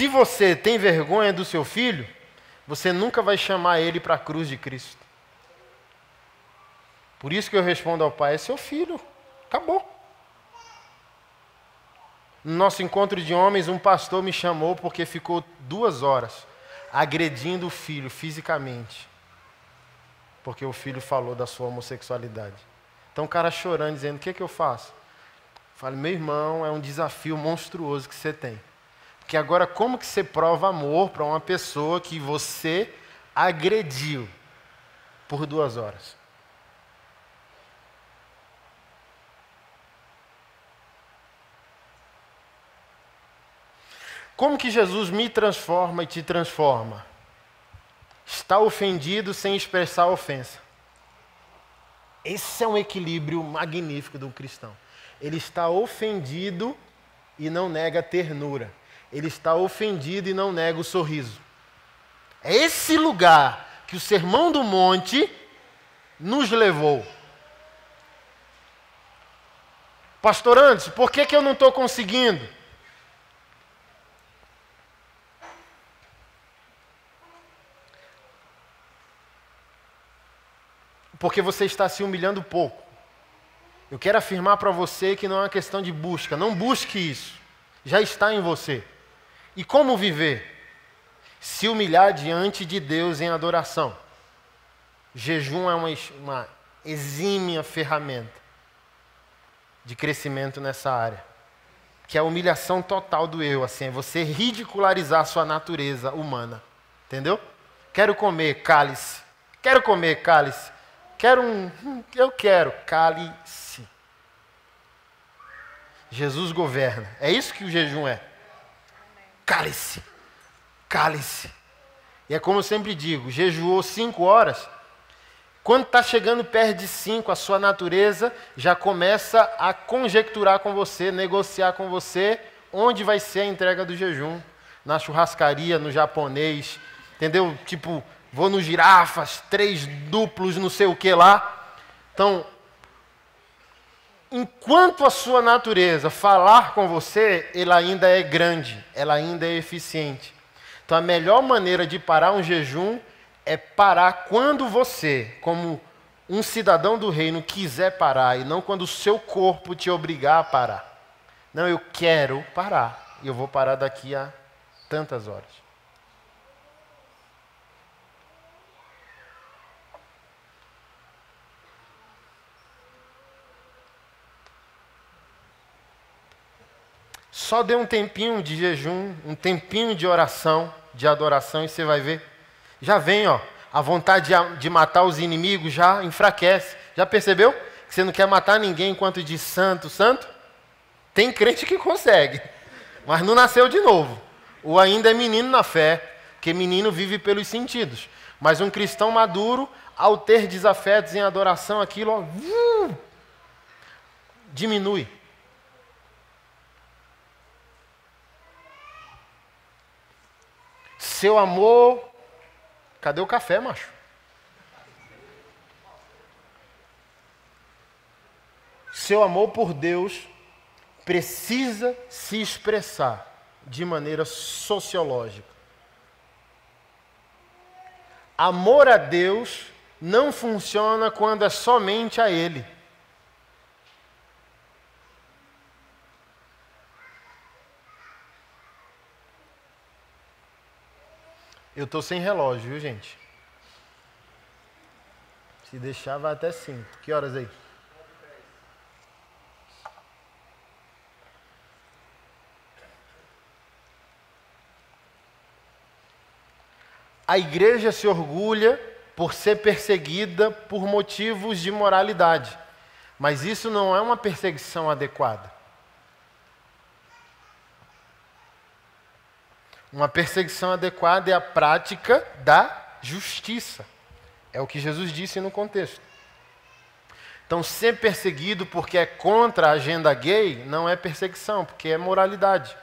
Se você tem vergonha do seu filho, você nunca vai chamar ele para a cruz de Cristo. Por isso que eu respondo ao pai: é seu filho. Acabou. No nosso encontro de homens, um pastor me chamou porque ficou duas horas agredindo o filho fisicamente, porque o filho falou da sua homossexualidade. Então o cara chorando, dizendo: O que, é que eu faço? Falo, meu irmão, é um desafio monstruoso que você tem que agora como que você prova amor para uma pessoa que você agrediu por duas horas? Como que Jesus me transforma e te transforma? Está ofendido sem expressar ofensa. Esse é um equilíbrio magnífico do cristão. Ele está ofendido e não nega ternura. Ele está ofendido e não nega o sorriso. É esse lugar que o Sermão do Monte nos levou. Pastor Anderson, por que, que eu não estou conseguindo? Porque você está se humilhando pouco. Eu quero afirmar para você que não é uma questão de busca. Não busque isso. Já está em você. E como viver? Se humilhar diante de Deus em adoração. Jejum é uma, uma exímia ferramenta de crescimento nessa área. Que é a humilhação total do eu, assim, é você ridicularizar a sua natureza humana. Entendeu? Quero comer cálice. Quero comer cálice. Quero um. Eu quero cálice. Jesus governa. É isso que o jejum é. Cálice. Cálice. E é como eu sempre digo: jejuou cinco horas, quando está chegando perto de cinco, a sua natureza já começa a conjecturar com você, negociar com você onde vai ser a entrega do jejum. Na churrascaria, no japonês, entendeu? Tipo, vou no girafas, três duplos, não sei o que lá. Então, enquanto a sua natureza falar com você, ela ainda é grande, ela ainda é eficiente. Então, a melhor maneira de parar um jejum é parar quando você, como um cidadão do reino, quiser parar e não quando o seu corpo te obrigar a parar. Não, eu quero parar e eu vou parar daqui a tantas horas. Só dê um tempinho de jejum, um tempinho de oração, de adoração, e você vai ver já vem, ó, a vontade de matar os inimigos já enfraquece. Já percebeu? Que você não quer matar ninguém enquanto diz santo, santo? Tem crente que consegue, mas não nasceu de novo. Ou ainda é menino na fé, que menino vive pelos sentidos. Mas um cristão maduro, ao ter desafetos em adoração, aquilo ó, diminui. Seu amor Cadê o café, macho? Seu amor por Deus precisa se expressar de maneira sociológica. Amor a Deus não funciona quando é somente a Ele. Eu estou sem relógio, viu, gente? Se deixar, vai até 5. Que horas aí? A igreja se orgulha por ser perseguida por motivos de moralidade, mas isso não é uma perseguição adequada. Uma perseguição adequada é a prática da justiça. É o que Jesus disse no contexto. Então, ser perseguido porque é contra a agenda gay não é perseguição, porque é moralidade.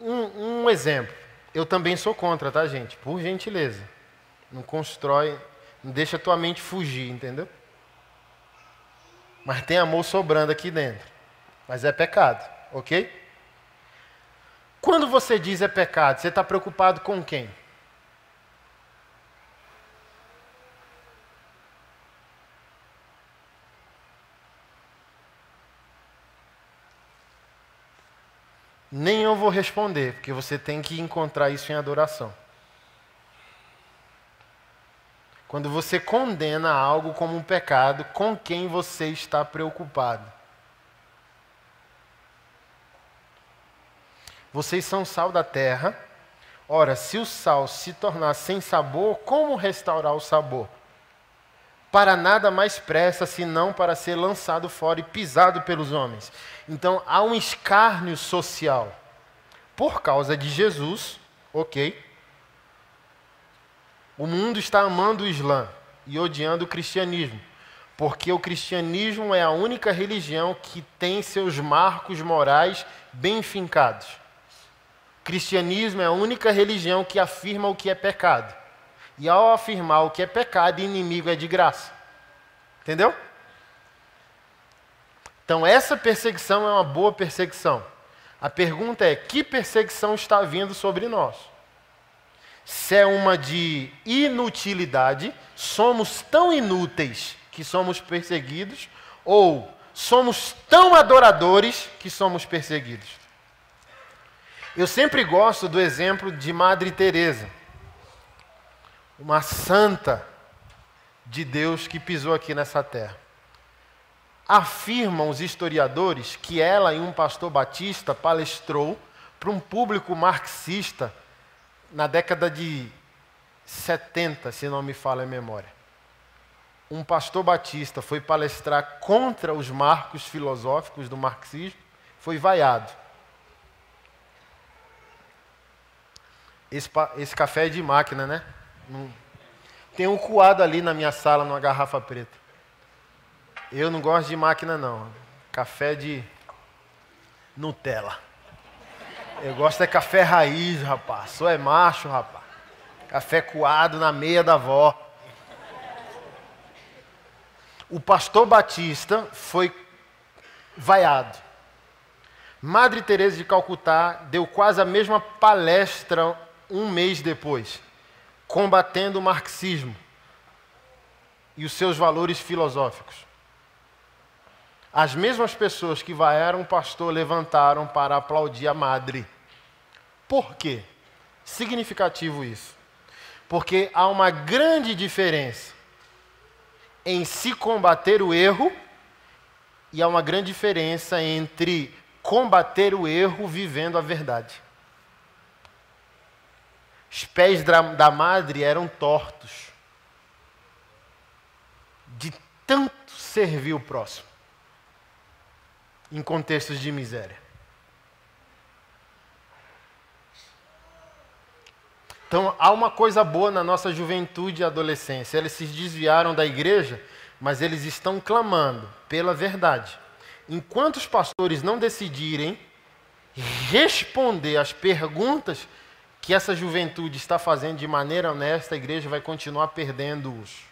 Um, um, exemplo. Eu também sou contra, tá, gente? Por gentileza. Não constrói, não deixa a tua mente fugir, entendeu? Mas tem amor sobrando aqui dentro. Mas é pecado, ok? Quando você diz é pecado, você está preocupado com quem? Nem eu vou responder, porque você tem que encontrar isso em adoração. Quando você condena algo como um pecado, com quem você está preocupado? Vocês são sal da terra. Ora, se o sal se tornar sem sabor, como restaurar o sabor? para nada mais pressa senão para ser lançado fora e pisado pelos homens. Então há um escárnio social. Por causa de Jesus, ok. O mundo está amando o Islã e odiando o cristianismo, porque o cristianismo é a única religião que tem seus marcos morais bem fincados. Cristianismo é a única religião que afirma o que é pecado. E ao afirmar o que é pecado, inimigo é de graça. Entendeu? Então, essa perseguição é uma boa perseguição. A pergunta é: que perseguição está vindo sobre nós? Se é uma de inutilidade, somos tão inúteis que somos perseguidos, ou somos tão adoradores que somos perseguidos. Eu sempre gosto do exemplo de Madre Teresa uma santa de Deus que pisou aqui nessa terra. Afirmam os historiadores que ela e um pastor batista palestrou para um público marxista na década de 70, se não me falha a memória. Um pastor batista foi palestrar contra os marcos filosóficos do marxismo, foi vaiado. Esse, esse café é de máquina, né? Não... Tem um coado ali na minha sala, numa garrafa preta. Eu não gosto de máquina, não. Café de Nutella. Eu gosto é café raiz, rapaz. Só é macho, rapaz. Café coado na meia da avó. O pastor Batista foi vaiado. Madre Teresa de Calcutá deu quase a mesma palestra um mês depois combatendo o marxismo e os seus valores filosóficos. As mesmas pessoas que vaiaram o pastor levantaram para aplaudir a madre. Por quê? Significativo isso. Porque há uma grande diferença em se combater o erro e há uma grande diferença entre combater o erro vivendo a verdade. Os pés da madre eram tortos, de tanto servir o próximo, em contextos de miséria. Então, há uma coisa boa na nossa juventude e adolescência. Eles se desviaram da igreja, mas eles estão clamando pela verdade. Enquanto os pastores não decidirem responder às perguntas que essa juventude está fazendo de maneira honesta, a igreja vai continuar perdendo-os.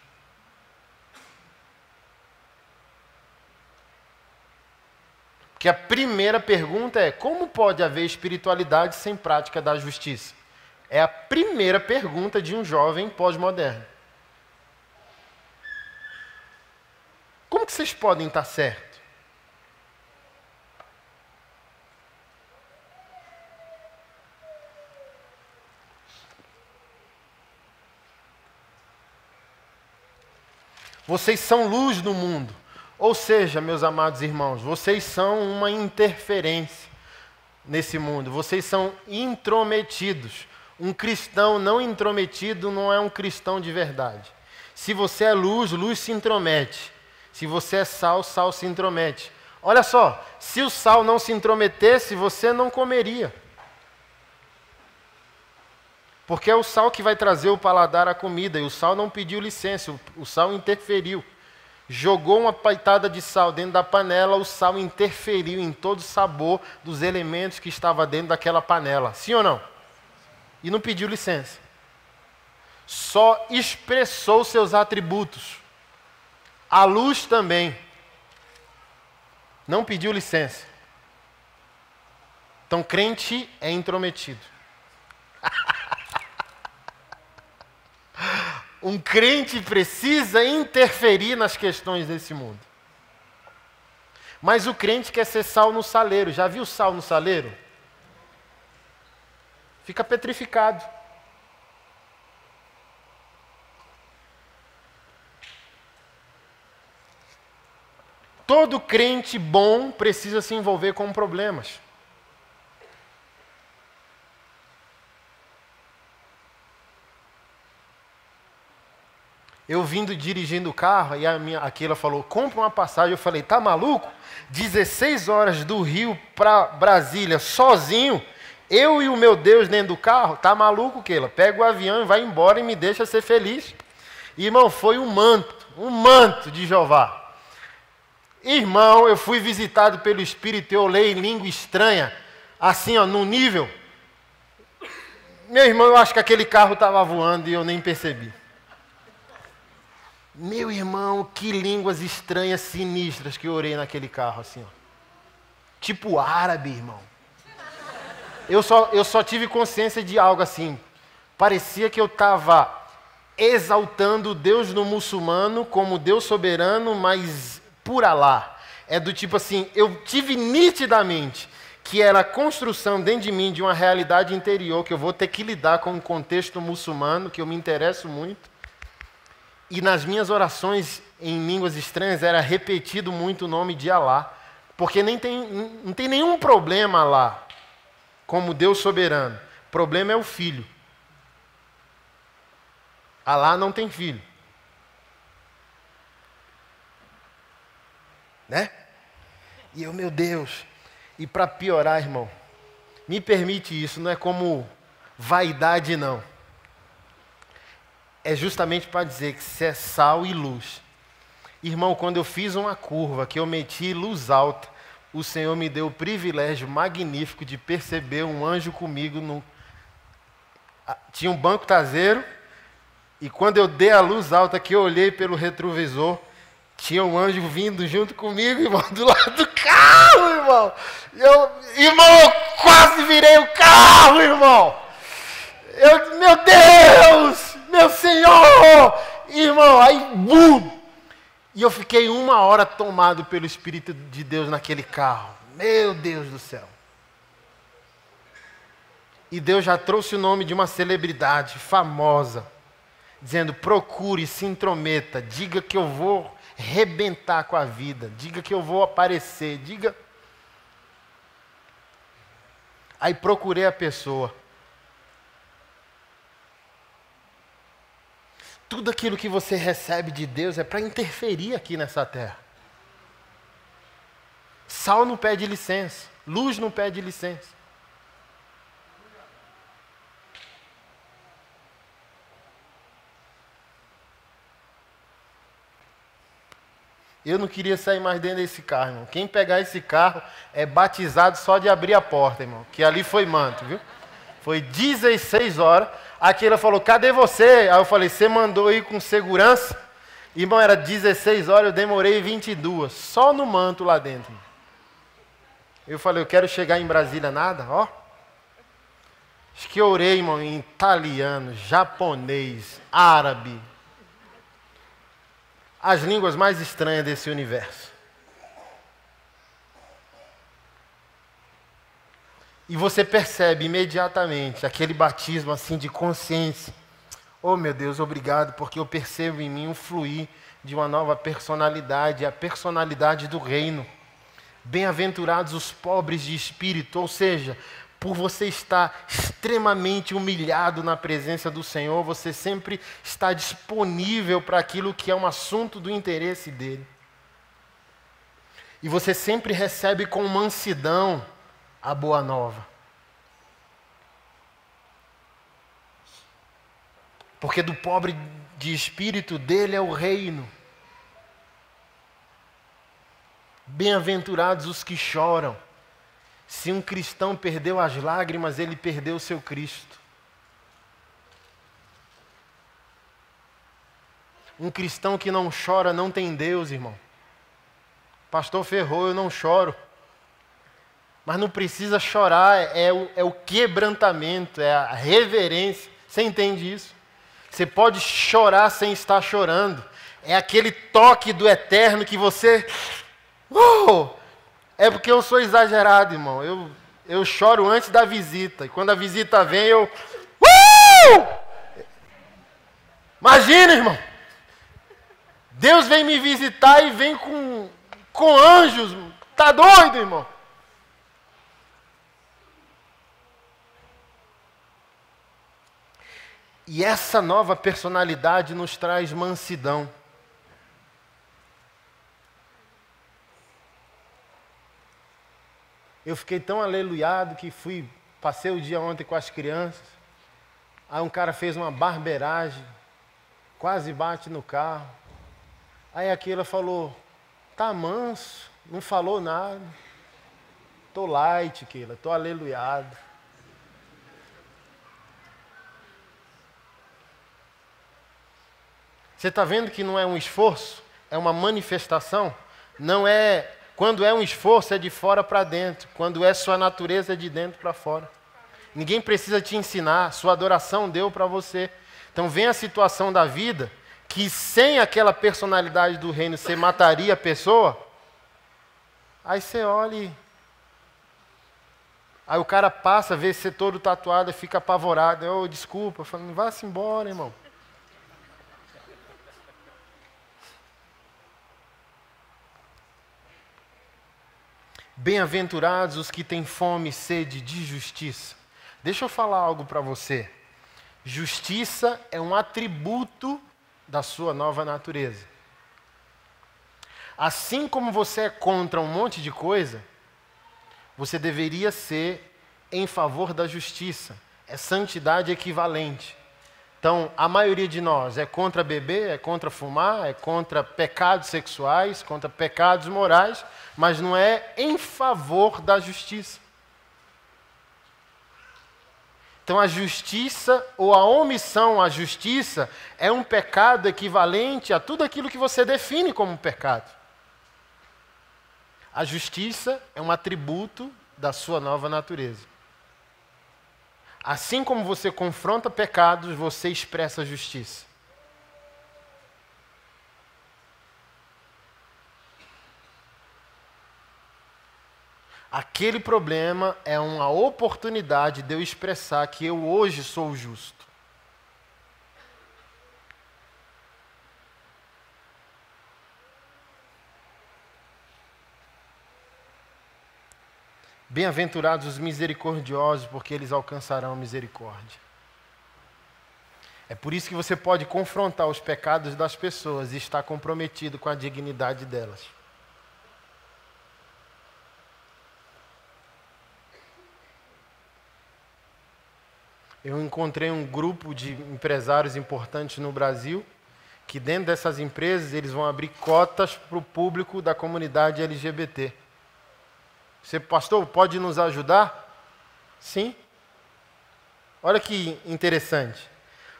Porque a primeira pergunta é: como pode haver espiritualidade sem prática da justiça? É a primeira pergunta de um jovem pós-moderno. Como que vocês podem estar certos? Vocês são luz no mundo. Ou seja, meus amados irmãos, vocês são uma interferência nesse mundo. Vocês são intrometidos. Um cristão não intrometido não é um cristão de verdade. Se você é luz, luz se intromete. Se você é sal, sal se intromete. Olha só, se o sal não se intrometesse, você não comeria. Porque é o sal que vai trazer o paladar à comida, e o sal não pediu licença, o sal interferiu. Jogou uma paitada de sal dentro da panela, o sal interferiu em todo o sabor dos elementos que estava dentro daquela panela. Sim ou não? E não pediu licença. Só expressou seus atributos. A luz também. Não pediu licença. Então, crente é intrometido. Um crente precisa interferir nas questões desse mundo. Mas o crente quer ser sal no saleiro. Já viu sal no saleiro? Fica petrificado. Todo crente bom precisa se envolver com problemas. Eu vindo dirigindo o carro, e a minha, aquela falou: compra uma passagem. Eu falei: tá maluco? 16 horas do Rio para Brasília, sozinho, eu e o meu Deus dentro do carro, tá maluco, Keila? Pega o avião e vai embora e me deixa ser feliz. Irmão, foi um manto, um manto de Jeová. Irmão, eu fui visitado pelo Espírito, eu leio em língua estranha, assim, ó, no nível. Meu irmão, eu acho que aquele carro estava voando e eu nem percebi. Meu irmão, que línguas estranhas, sinistras que eu orei naquele carro, assim, ó. Tipo árabe, irmão. Eu só, eu só tive consciência de algo assim. Parecia que eu estava exaltando Deus no muçulmano como Deus soberano, mas por Alá. É do tipo assim, eu tive nitidamente que era a construção dentro de mim de uma realidade interior que eu vou ter que lidar com o contexto muçulmano, que eu me interesso muito. E nas minhas orações em línguas estranhas era repetido muito o nome de Alá, porque nem tem, não tem nenhum problema lá como Deus soberano. O problema é o filho. Alá não tem filho. Né? E eu, meu Deus, e para piorar, irmão, me permite isso, não é como vaidade, não é justamente para dizer que se é sal e luz. Irmão, quando eu fiz uma curva que eu meti luz alta, o Senhor me deu o privilégio magnífico de perceber um anjo comigo. No... Tinha um banco traseiro, e quando eu dei a luz alta que eu olhei pelo retrovisor, tinha um anjo vindo junto comigo, irmão, do lado do carro, irmão. Eu, irmão, eu quase virei o carro, irmão. Eu, meu Deus! Meu Senhor! Irmão, aí, bum! E eu fiquei uma hora tomado pelo Espírito de Deus naquele carro. Meu Deus do céu. E Deus já trouxe o nome de uma celebridade famosa, dizendo: procure, se intrometa, diga que eu vou rebentar com a vida, diga que eu vou aparecer, diga. Aí procurei a pessoa. Tudo aquilo que você recebe de Deus é para interferir aqui nessa terra. Sal não pede licença, luz não pede licença. Eu não queria sair mais dentro desse carro, irmão. Quem pegar esse carro é batizado só de abrir a porta, irmão. Que ali foi manto, viu? Foi 16 horas. Aquela falou: Cadê você? Aí eu falei: Você mandou ir com segurança? Irmão, era 16 horas, eu demorei 22, só no manto lá dentro. Eu falei: Eu quero chegar em Brasília, nada, ó. Acho que eu orei, irmão, em italiano, japonês, árabe. As línguas mais estranhas desse universo. E você percebe imediatamente aquele batismo assim de consciência. Oh meu Deus, obrigado, porque eu percebo em mim um fluir de uma nova personalidade, a personalidade do reino. Bem-aventurados os pobres de espírito, ou seja, por você estar extremamente humilhado na presença do Senhor, você sempre está disponível para aquilo que é um assunto do interesse dele. E você sempre recebe com mansidão a boa nova. Porque do pobre de espírito dele é o reino. Bem-aventurados os que choram. Se um cristão perdeu as lágrimas, ele perdeu o seu Cristo. Um cristão que não chora não tem Deus, irmão. Pastor Ferrou, eu não choro. Mas não precisa chorar, é o, é o quebrantamento, é a reverência. Você entende isso? Você pode chorar sem estar chorando. É aquele toque do eterno que você. Uh! É porque eu sou exagerado, irmão. Eu, eu choro antes da visita. E quando a visita vem, eu. Uh! Imagina, irmão. Deus vem me visitar e vem com, com anjos. Tá doido, irmão? E essa nova personalidade nos traz mansidão. Eu fiquei tão aleluiado que fui, passei o dia ontem com as crianças. Aí um cara fez uma barbeiragem, quase bate no carro. Aí aquela falou: "Tá manso, não falou nada. Tô light, Keila, tô aleluiado." Você está vendo que não é um esforço, é uma manifestação? Não é. Quando é um esforço, é de fora para dentro. Quando é sua natureza, é de dentro para fora. Ninguém precisa te ensinar, sua adoração deu para você. Então vem a situação da vida que sem aquela personalidade do reino você mataria a pessoa. Aí você olha e. Aí o cara passa, vê você todo tatuado e fica apavorado. Eu, oh, desculpa, falando, vá-se embora, irmão. Bem-aventurados os que têm fome e sede de justiça. Deixa eu falar algo para você. Justiça é um atributo da sua nova natureza. Assim como você é contra um monte de coisa, você deveria ser em favor da justiça. É santidade equivalente. Então, a maioria de nós é contra beber, é contra fumar, é contra pecados sexuais, contra pecados morais, mas não é em favor da justiça. Então, a justiça ou a omissão à justiça é um pecado equivalente a tudo aquilo que você define como pecado. A justiça é um atributo da sua nova natureza. Assim como você confronta pecados, você expressa justiça. Aquele problema é uma oportunidade de eu expressar que eu hoje sou justo. Bem-aventurados os misericordiosos, porque eles alcançarão misericórdia. É por isso que você pode confrontar os pecados das pessoas e estar comprometido com a dignidade delas. Eu encontrei um grupo de empresários importantes no Brasil que dentro dessas empresas eles vão abrir cotas para o público da comunidade LGBT. Você, pastor, pode nos ajudar? Sim. Olha que interessante.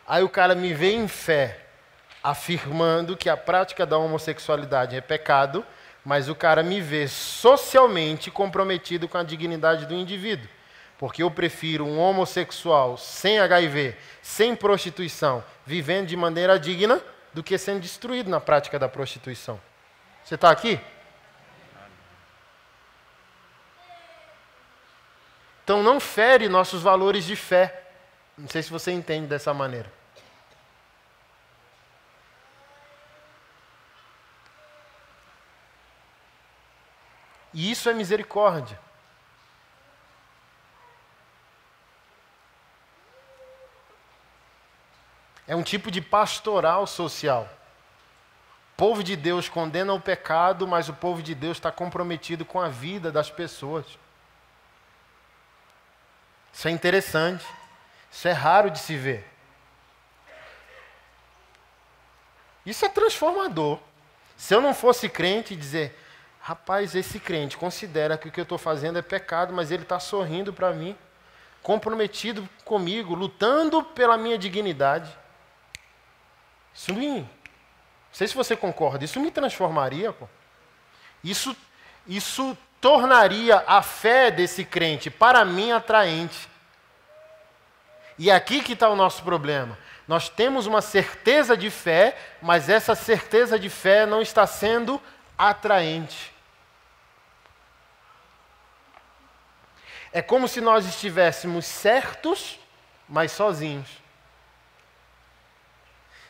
Aí o cara me vê em fé, afirmando que a prática da homossexualidade é pecado, mas o cara me vê socialmente comprometido com a dignidade do indivíduo. Porque eu prefiro um homossexual sem HIV, sem prostituição, vivendo de maneira digna, do que sendo destruído na prática da prostituição. Você está aqui? Então não fere nossos valores de fé. Não sei se você entende dessa maneira. E isso é misericórdia. É um tipo de pastoral social. O povo de Deus condena o pecado, mas o povo de Deus está comprometido com a vida das pessoas. Isso é interessante. Isso é raro de se ver. Isso é transformador. Se eu não fosse crente e dizer, rapaz, esse crente considera que o que eu estou fazendo é pecado, mas ele está sorrindo para mim, comprometido comigo, lutando pela minha dignidade. Isso me. Não sei se você concorda, isso me transformaria, pô. Isso, isso tornaria a fé desse crente, para mim, atraente. E é aqui que está o nosso problema. Nós temos uma certeza de fé, mas essa certeza de fé não está sendo atraente. É como se nós estivéssemos certos, mas sozinhos.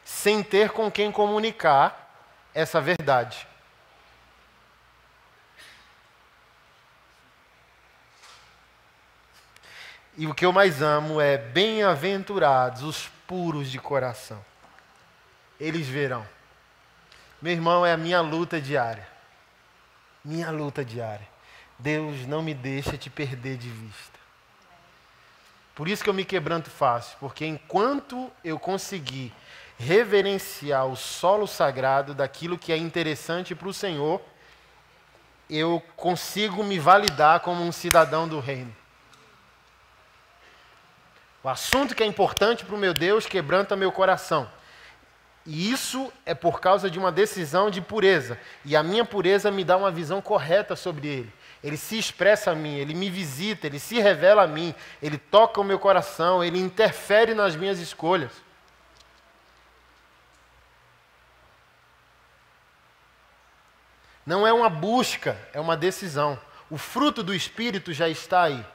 Sem ter com quem comunicar essa verdade. E o que eu mais amo é bem-aventurados os puros de coração. Eles verão. Meu irmão, é a minha luta diária. Minha luta diária. Deus não me deixa te perder de vista. Por isso que eu me quebranto fácil, porque enquanto eu conseguir reverenciar o solo sagrado daquilo que é interessante para o Senhor, eu consigo me validar como um cidadão do reino. O assunto que é importante para o meu Deus quebranta meu coração. E isso é por causa de uma decisão de pureza. E a minha pureza me dá uma visão correta sobre ele. Ele se expressa a mim, ele me visita, ele se revela a mim, ele toca o meu coração, ele interfere nas minhas escolhas. Não é uma busca, é uma decisão. O fruto do Espírito já está aí.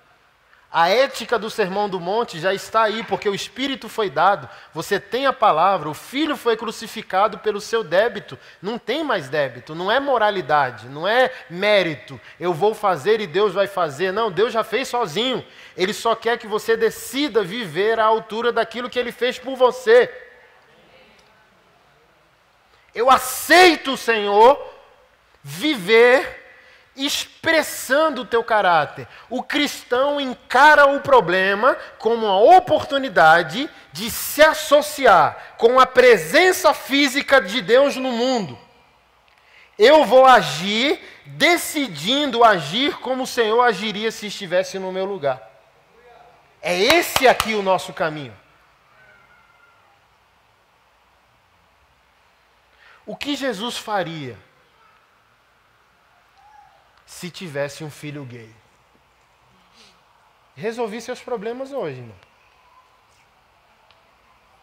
A ética do Sermão do Monte já está aí, porque o Espírito foi dado, você tem a palavra, o Filho foi crucificado pelo seu débito, não tem mais débito, não é moralidade, não é mérito, eu vou fazer e Deus vai fazer, não, Deus já fez sozinho, Ele só quer que você decida viver à altura daquilo que Ele fez por você. Eu aceito, Senhor, viver expressando o teu caráter. O cristão encara o problema como uma oportunidade de se associar com a presença física de Deus no mundo. Eu vou agir decidindo agir como o Senhor agiria se estivesse no meu lugar. É esse aqui o nosso caminho. O que Jesus faria? Se tivesse um filho gay. Resolvi seus problemas hoje, irmão.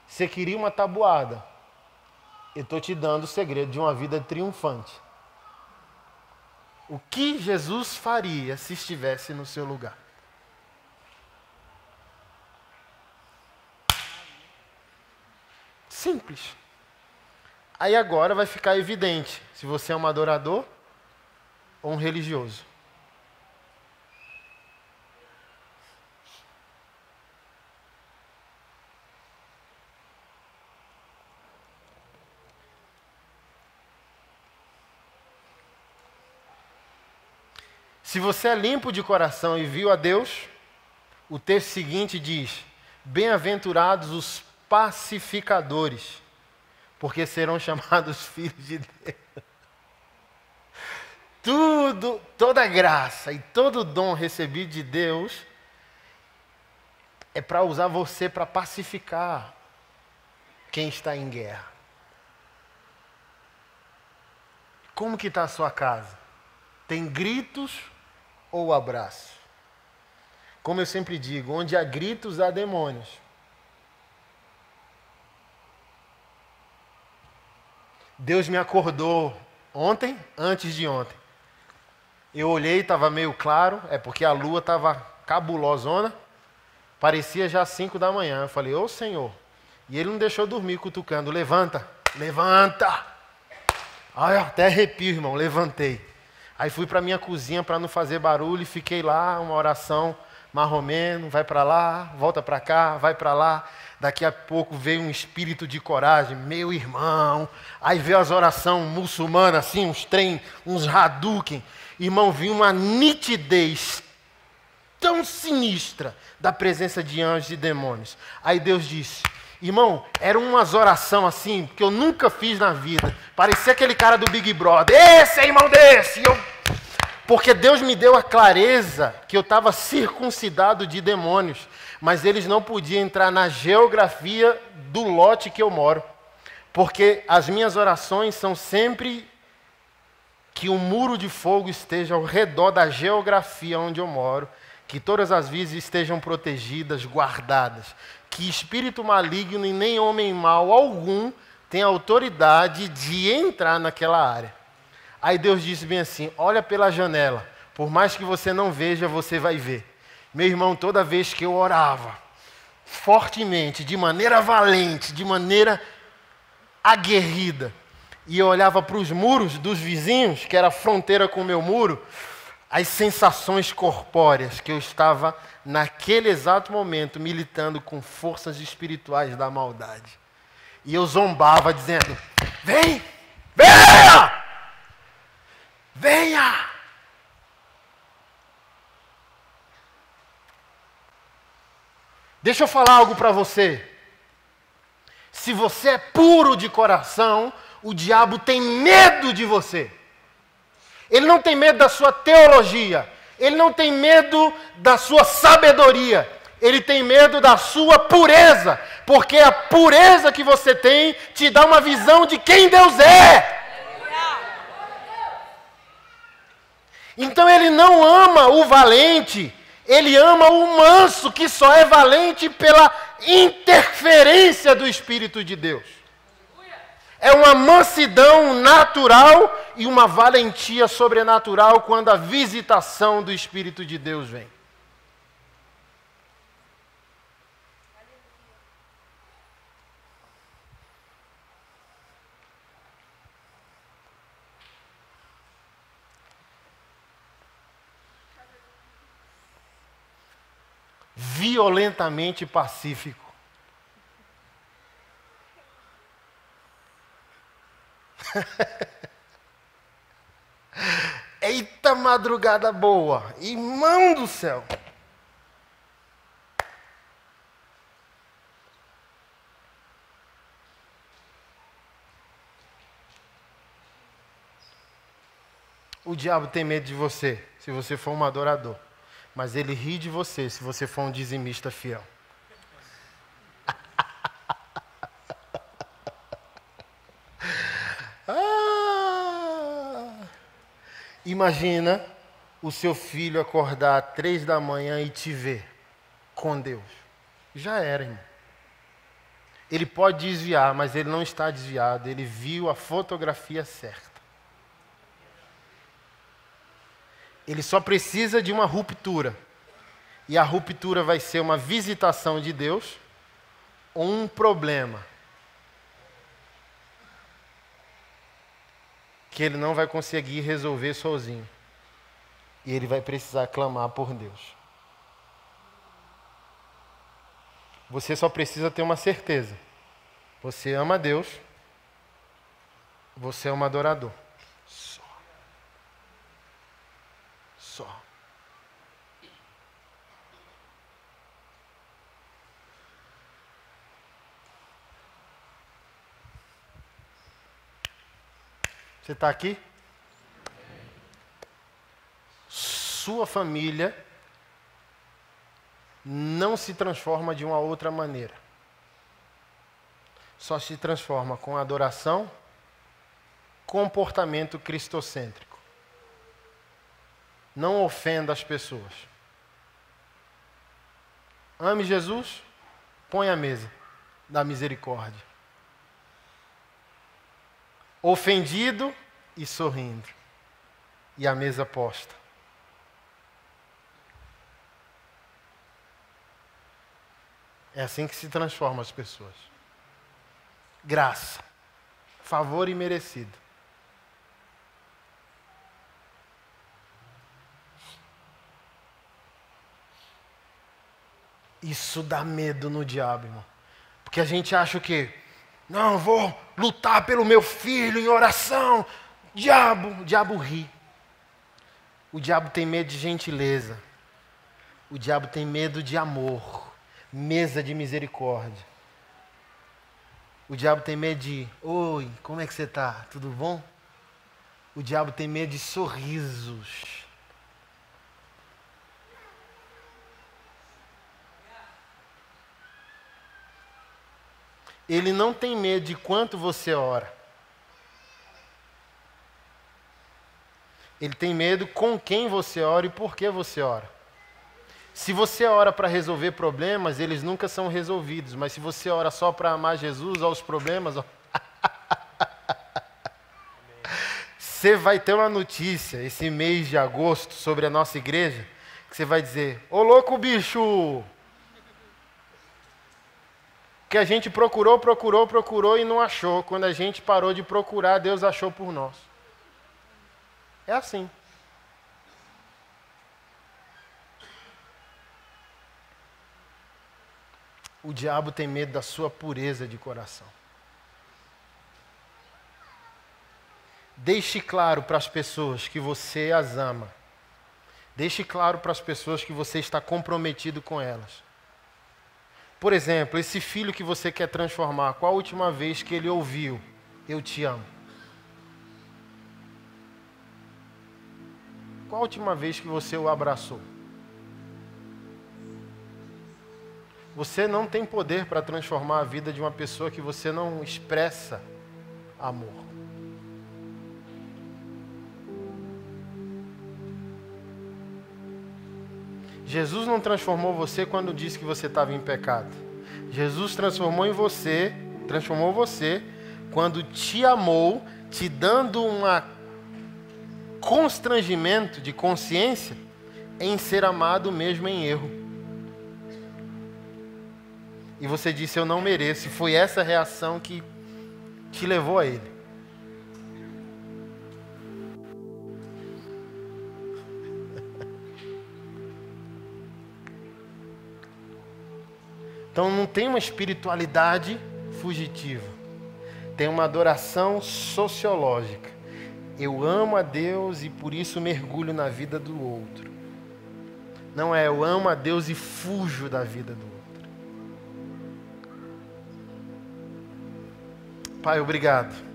Você queria uma tabuada. Eu estou te dando o segredo de uma vida triunfante. O que Jesus faria se estivesse no seu lugar? Simples. Aí agora vai ficar evidente se você é um adorador ou um religioso? Se você é limpo de coração e viu a Deus, o texto seguinte diz: Bem-aventurados os pacificadores, porque serão chamados filhos de Deus. Tudo, toda graça e todo dom recebido de Deus é para usar você para pacificar quem está em guerra. Como que está a sua casa? Tem gritos ou abraço? Como eu sempre digo, onde há gritos há demônios. Deus me acordou ontem, antes de ontem. Eu olhei, estava meio claro, é porque a lua estava cabulosona, parecia já 5 da manhã. Eu falei, ô Senhor. E ele não deixou dormir cutucando, levanta, levanta. Ai, até arrepio, irmão, levantei. Aí fui para minha cozinha para não fazer barulho e fiquei lá, uma oração marromeno, vai para lá, volta para cá, vai para lá. Daqui a pouco veio um espírito de coragem, meu irmão. Aí veio as orações muçulmanas, assim, uns trem, uns Hadouken irmão, vinha uma nitidez tão sinistra da presença de anjos e demônios. Aí Deus disse: Irmão, era umas oração assim que eu nunca fiz na vida. Parecia aquele cara do Big Brother. Esse é irmão desse. Eu... Porque Deus me deu a clareza que eu estava circuncidado de demônios, mas eles não podiam entrar na geografia do lote que eu moro. Porque as minhas orações são sempre que um muro de fogo esteja ao redor da geografia onde eu moro, que todas as vias estejam protegidas, guardadas, que espírito maligno e nem homem mau algum tem autoridade de entrar naquela área. Aí Deus disse bem assim: olha pela janela, por mais que você não veja, você vai ver. Meu irmão, toda vez que eu orava, fortemente, de maneira valente, de maneira aguerrida, e eu olhava para os muros dos vizinhos, que era a fronteira com o meu muro, as sensações corpóreas que eu estava, naquele exato momento, militando com forças espirituais da maldade. E eu zombava, dizendo: Vem! Venha! Venha! Deixa eu falar algo para você. Se você é puro de coração, o diabo tem medo de você. Ele não tem medo da sua teologia. Ele não tem medo da sua sabedoria. Ele tem medo da sua pureza. Porque a pureza que você tem te dá uma visão de quem Deus é. Então ele não ama o valente, ele ama o manso, que só é valente pela interferência do Espírito de Deus. É uma mansidão natural e uma valentia sobrenatural quando a visitação do Espírito de Deus vem. Violentamente pacífico. Eita madrugada boa! Irmão do céu! O diabo tem medo de você se você for um adorador, mas ele ri de você se você for um dizimista fiel. Imagina o seu filho acordar às três da manhã e te ver com Deus. Já era, irmão. Ele pode desviar, mas ele não está desviado. Ele viu a fotografia certa. Ele só precisa de uma ruptura. E a ruptura vai ser uma visitação de Deus ou um problema que ele não vai conseguir resolver sozinho. E ele vai precisar clamar por Deus. Você só precisa ter uma certeza. Você ama Deus. Você é um adorador. Só. Só. Você está aqui? Sua família não se transforma de uma outra maneira. Só se transforma com adoração, comportamento cristocêntrico. Não ofenda as pessoas. Ame Jesus, põe a mesa da misericórdia ofendido e sorrindo, e a mesa posta. É assim que se transformam as pessoas. Graça, favor imerecido. Isso dá medo no diabo, irmão. Porque a gente acha o quê? Não, vou lutar pelo meu filho em oração. Diabo, o diabo ri. O diabo tem medo de gentileza. O diabo tem medo de amor. Mesa de misericórdia. O diabo tem medo de, oi, como é que você está? Tudo bom? O diabo tem medo de sorrisos. Ele não tem medo de quanto você ora. Ele tem medo com quem você ora e por que você ora. Se você ora para resolver problemas, eles nunca são resolvidos. Mas se você ora só para amar Jesus, aos problemas, você vai ter uma notícia esse mês de agosto sobre a nossa igreja, que você vai dizer: Ô louco bicho! que a gente procurou, procurou, procurou e não achou. Quando a gente parou de procurar, Deus achou por nós. É assim. O diabo tem medo da sua pureza de coração. Deixe claro para as pessoas que você as ama. Deixe claro para as pessoas que você está comprometido com elas. Por exemplo, esse filho que você quer transformar, qual a última vez que ele ouviu: Eu te amo? Qual a última vez que você o abraçou? Você não tem poder para transformar a vida de uma pessoa que você não expressa amor. Jesus não transformou você quando disse que você estava em pecado. Jesus transformou em você, transformou você quando te amou, te dando um constrangimento de consciência em ser amado mesmo em erro. E você disse eu não mereço, e foi essa reação que te levou a ele. Então não tem uma espiritualidade fugitiva, tem uma adoração sociológica. Eu amo a Deus e por isso mergulho na vida do outro. Não é eu amo a Deus e fujo da vida do outro. Pai, obrigado